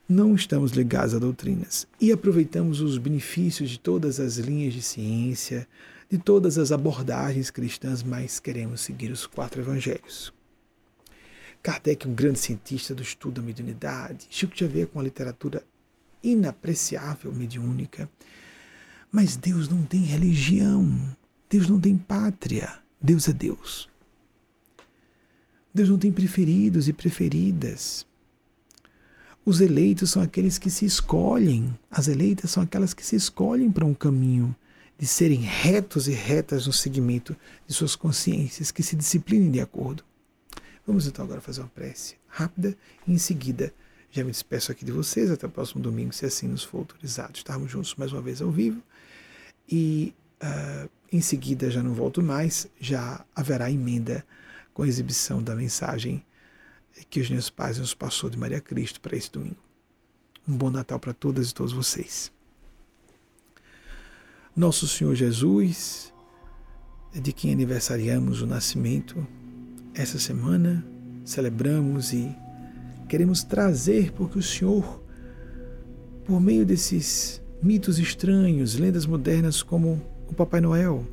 Não estamos ligados a doutrinas e aproveitamos os benefícios de todas as linhas de ciência, de todas as abordagens cristãs, mas queremos seguir os quatro evangelhos. Kardec, um grande cientista do estudo da mediunidade, Chico Xavier com uma literatura inapreciável, mediúnica. Mas Deus não tem religião, Deus não tem pátria, Deus é Deus. Deus não tem preferidos e preferidas. Os eleitos são aqueles que se escolhem, as eleitas são aquelas que se escolhem para um caminho de serem retos e retas no seguimento de suas consciências, que se disciplinem de acordo. Vamos então agora fazer uma prece rápida e em seguida já me despeço aqui de vocês até o próximo domingo, se assim nos for autorizado. Estarmos juntos mais uma vez ao vivo e uh, em seguida já não volto mais, já haverá emenda com a exibição da mensagem que os meus pais nos passou de Maria Cristo para esse domingo. Um bom Natal para todas e todos vocês. Nosso Senhor Jesus, de quem aniversariamos o nascimento, essa semana celebramos e queremos trazer, porque o Senhor, por meio desses mitos estranhos, lendas modernas como o Papai Noel,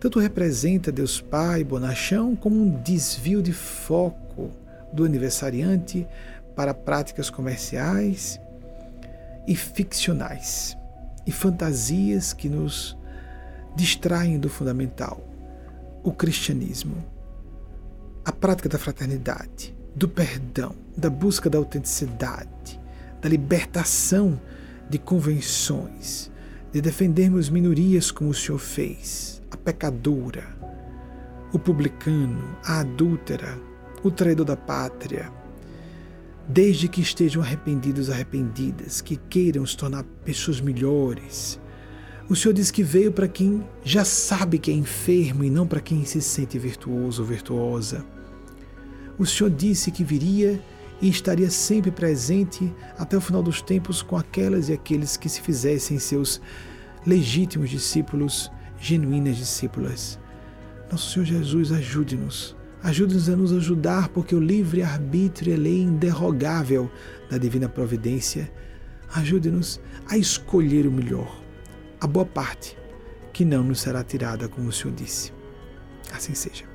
tanto representa Deus Pai bonachão como um desvio de foco do aniversariante para práticas comerciais e ficcionais e fantasias que nos distraem do fundamental, o cristianismo, a prática da fraternidade, do perdão, da busca da autenticidade, da libertação de convenções, de defendermos minorias como o Senhor fez, a pecadora, o publicano, a adúltera, o traidor da pátria, desde que estejam arrependidos, arrependidas, que queiram se tornar pessoas melhores. O Senhor diz que veio para quem já sabe que é enfermo e não para quem se sente virtuoso ou virtuosa. O Senhor disse que viria e estaria sempre presente até o final dos tempos com aquelas e aqueles que se fizessem seus legítimos discípulos, genuínas discípulas. Nosso Senhor Jesus, ajude-nos Ajude-nos a nos ajudar, porque o livre-arbítrio é lei inderrogável da divina providência. Ajude-nos a escolher o melhor, a boa parte, que não nos será tirada, como o Senhor disse. Assim seja.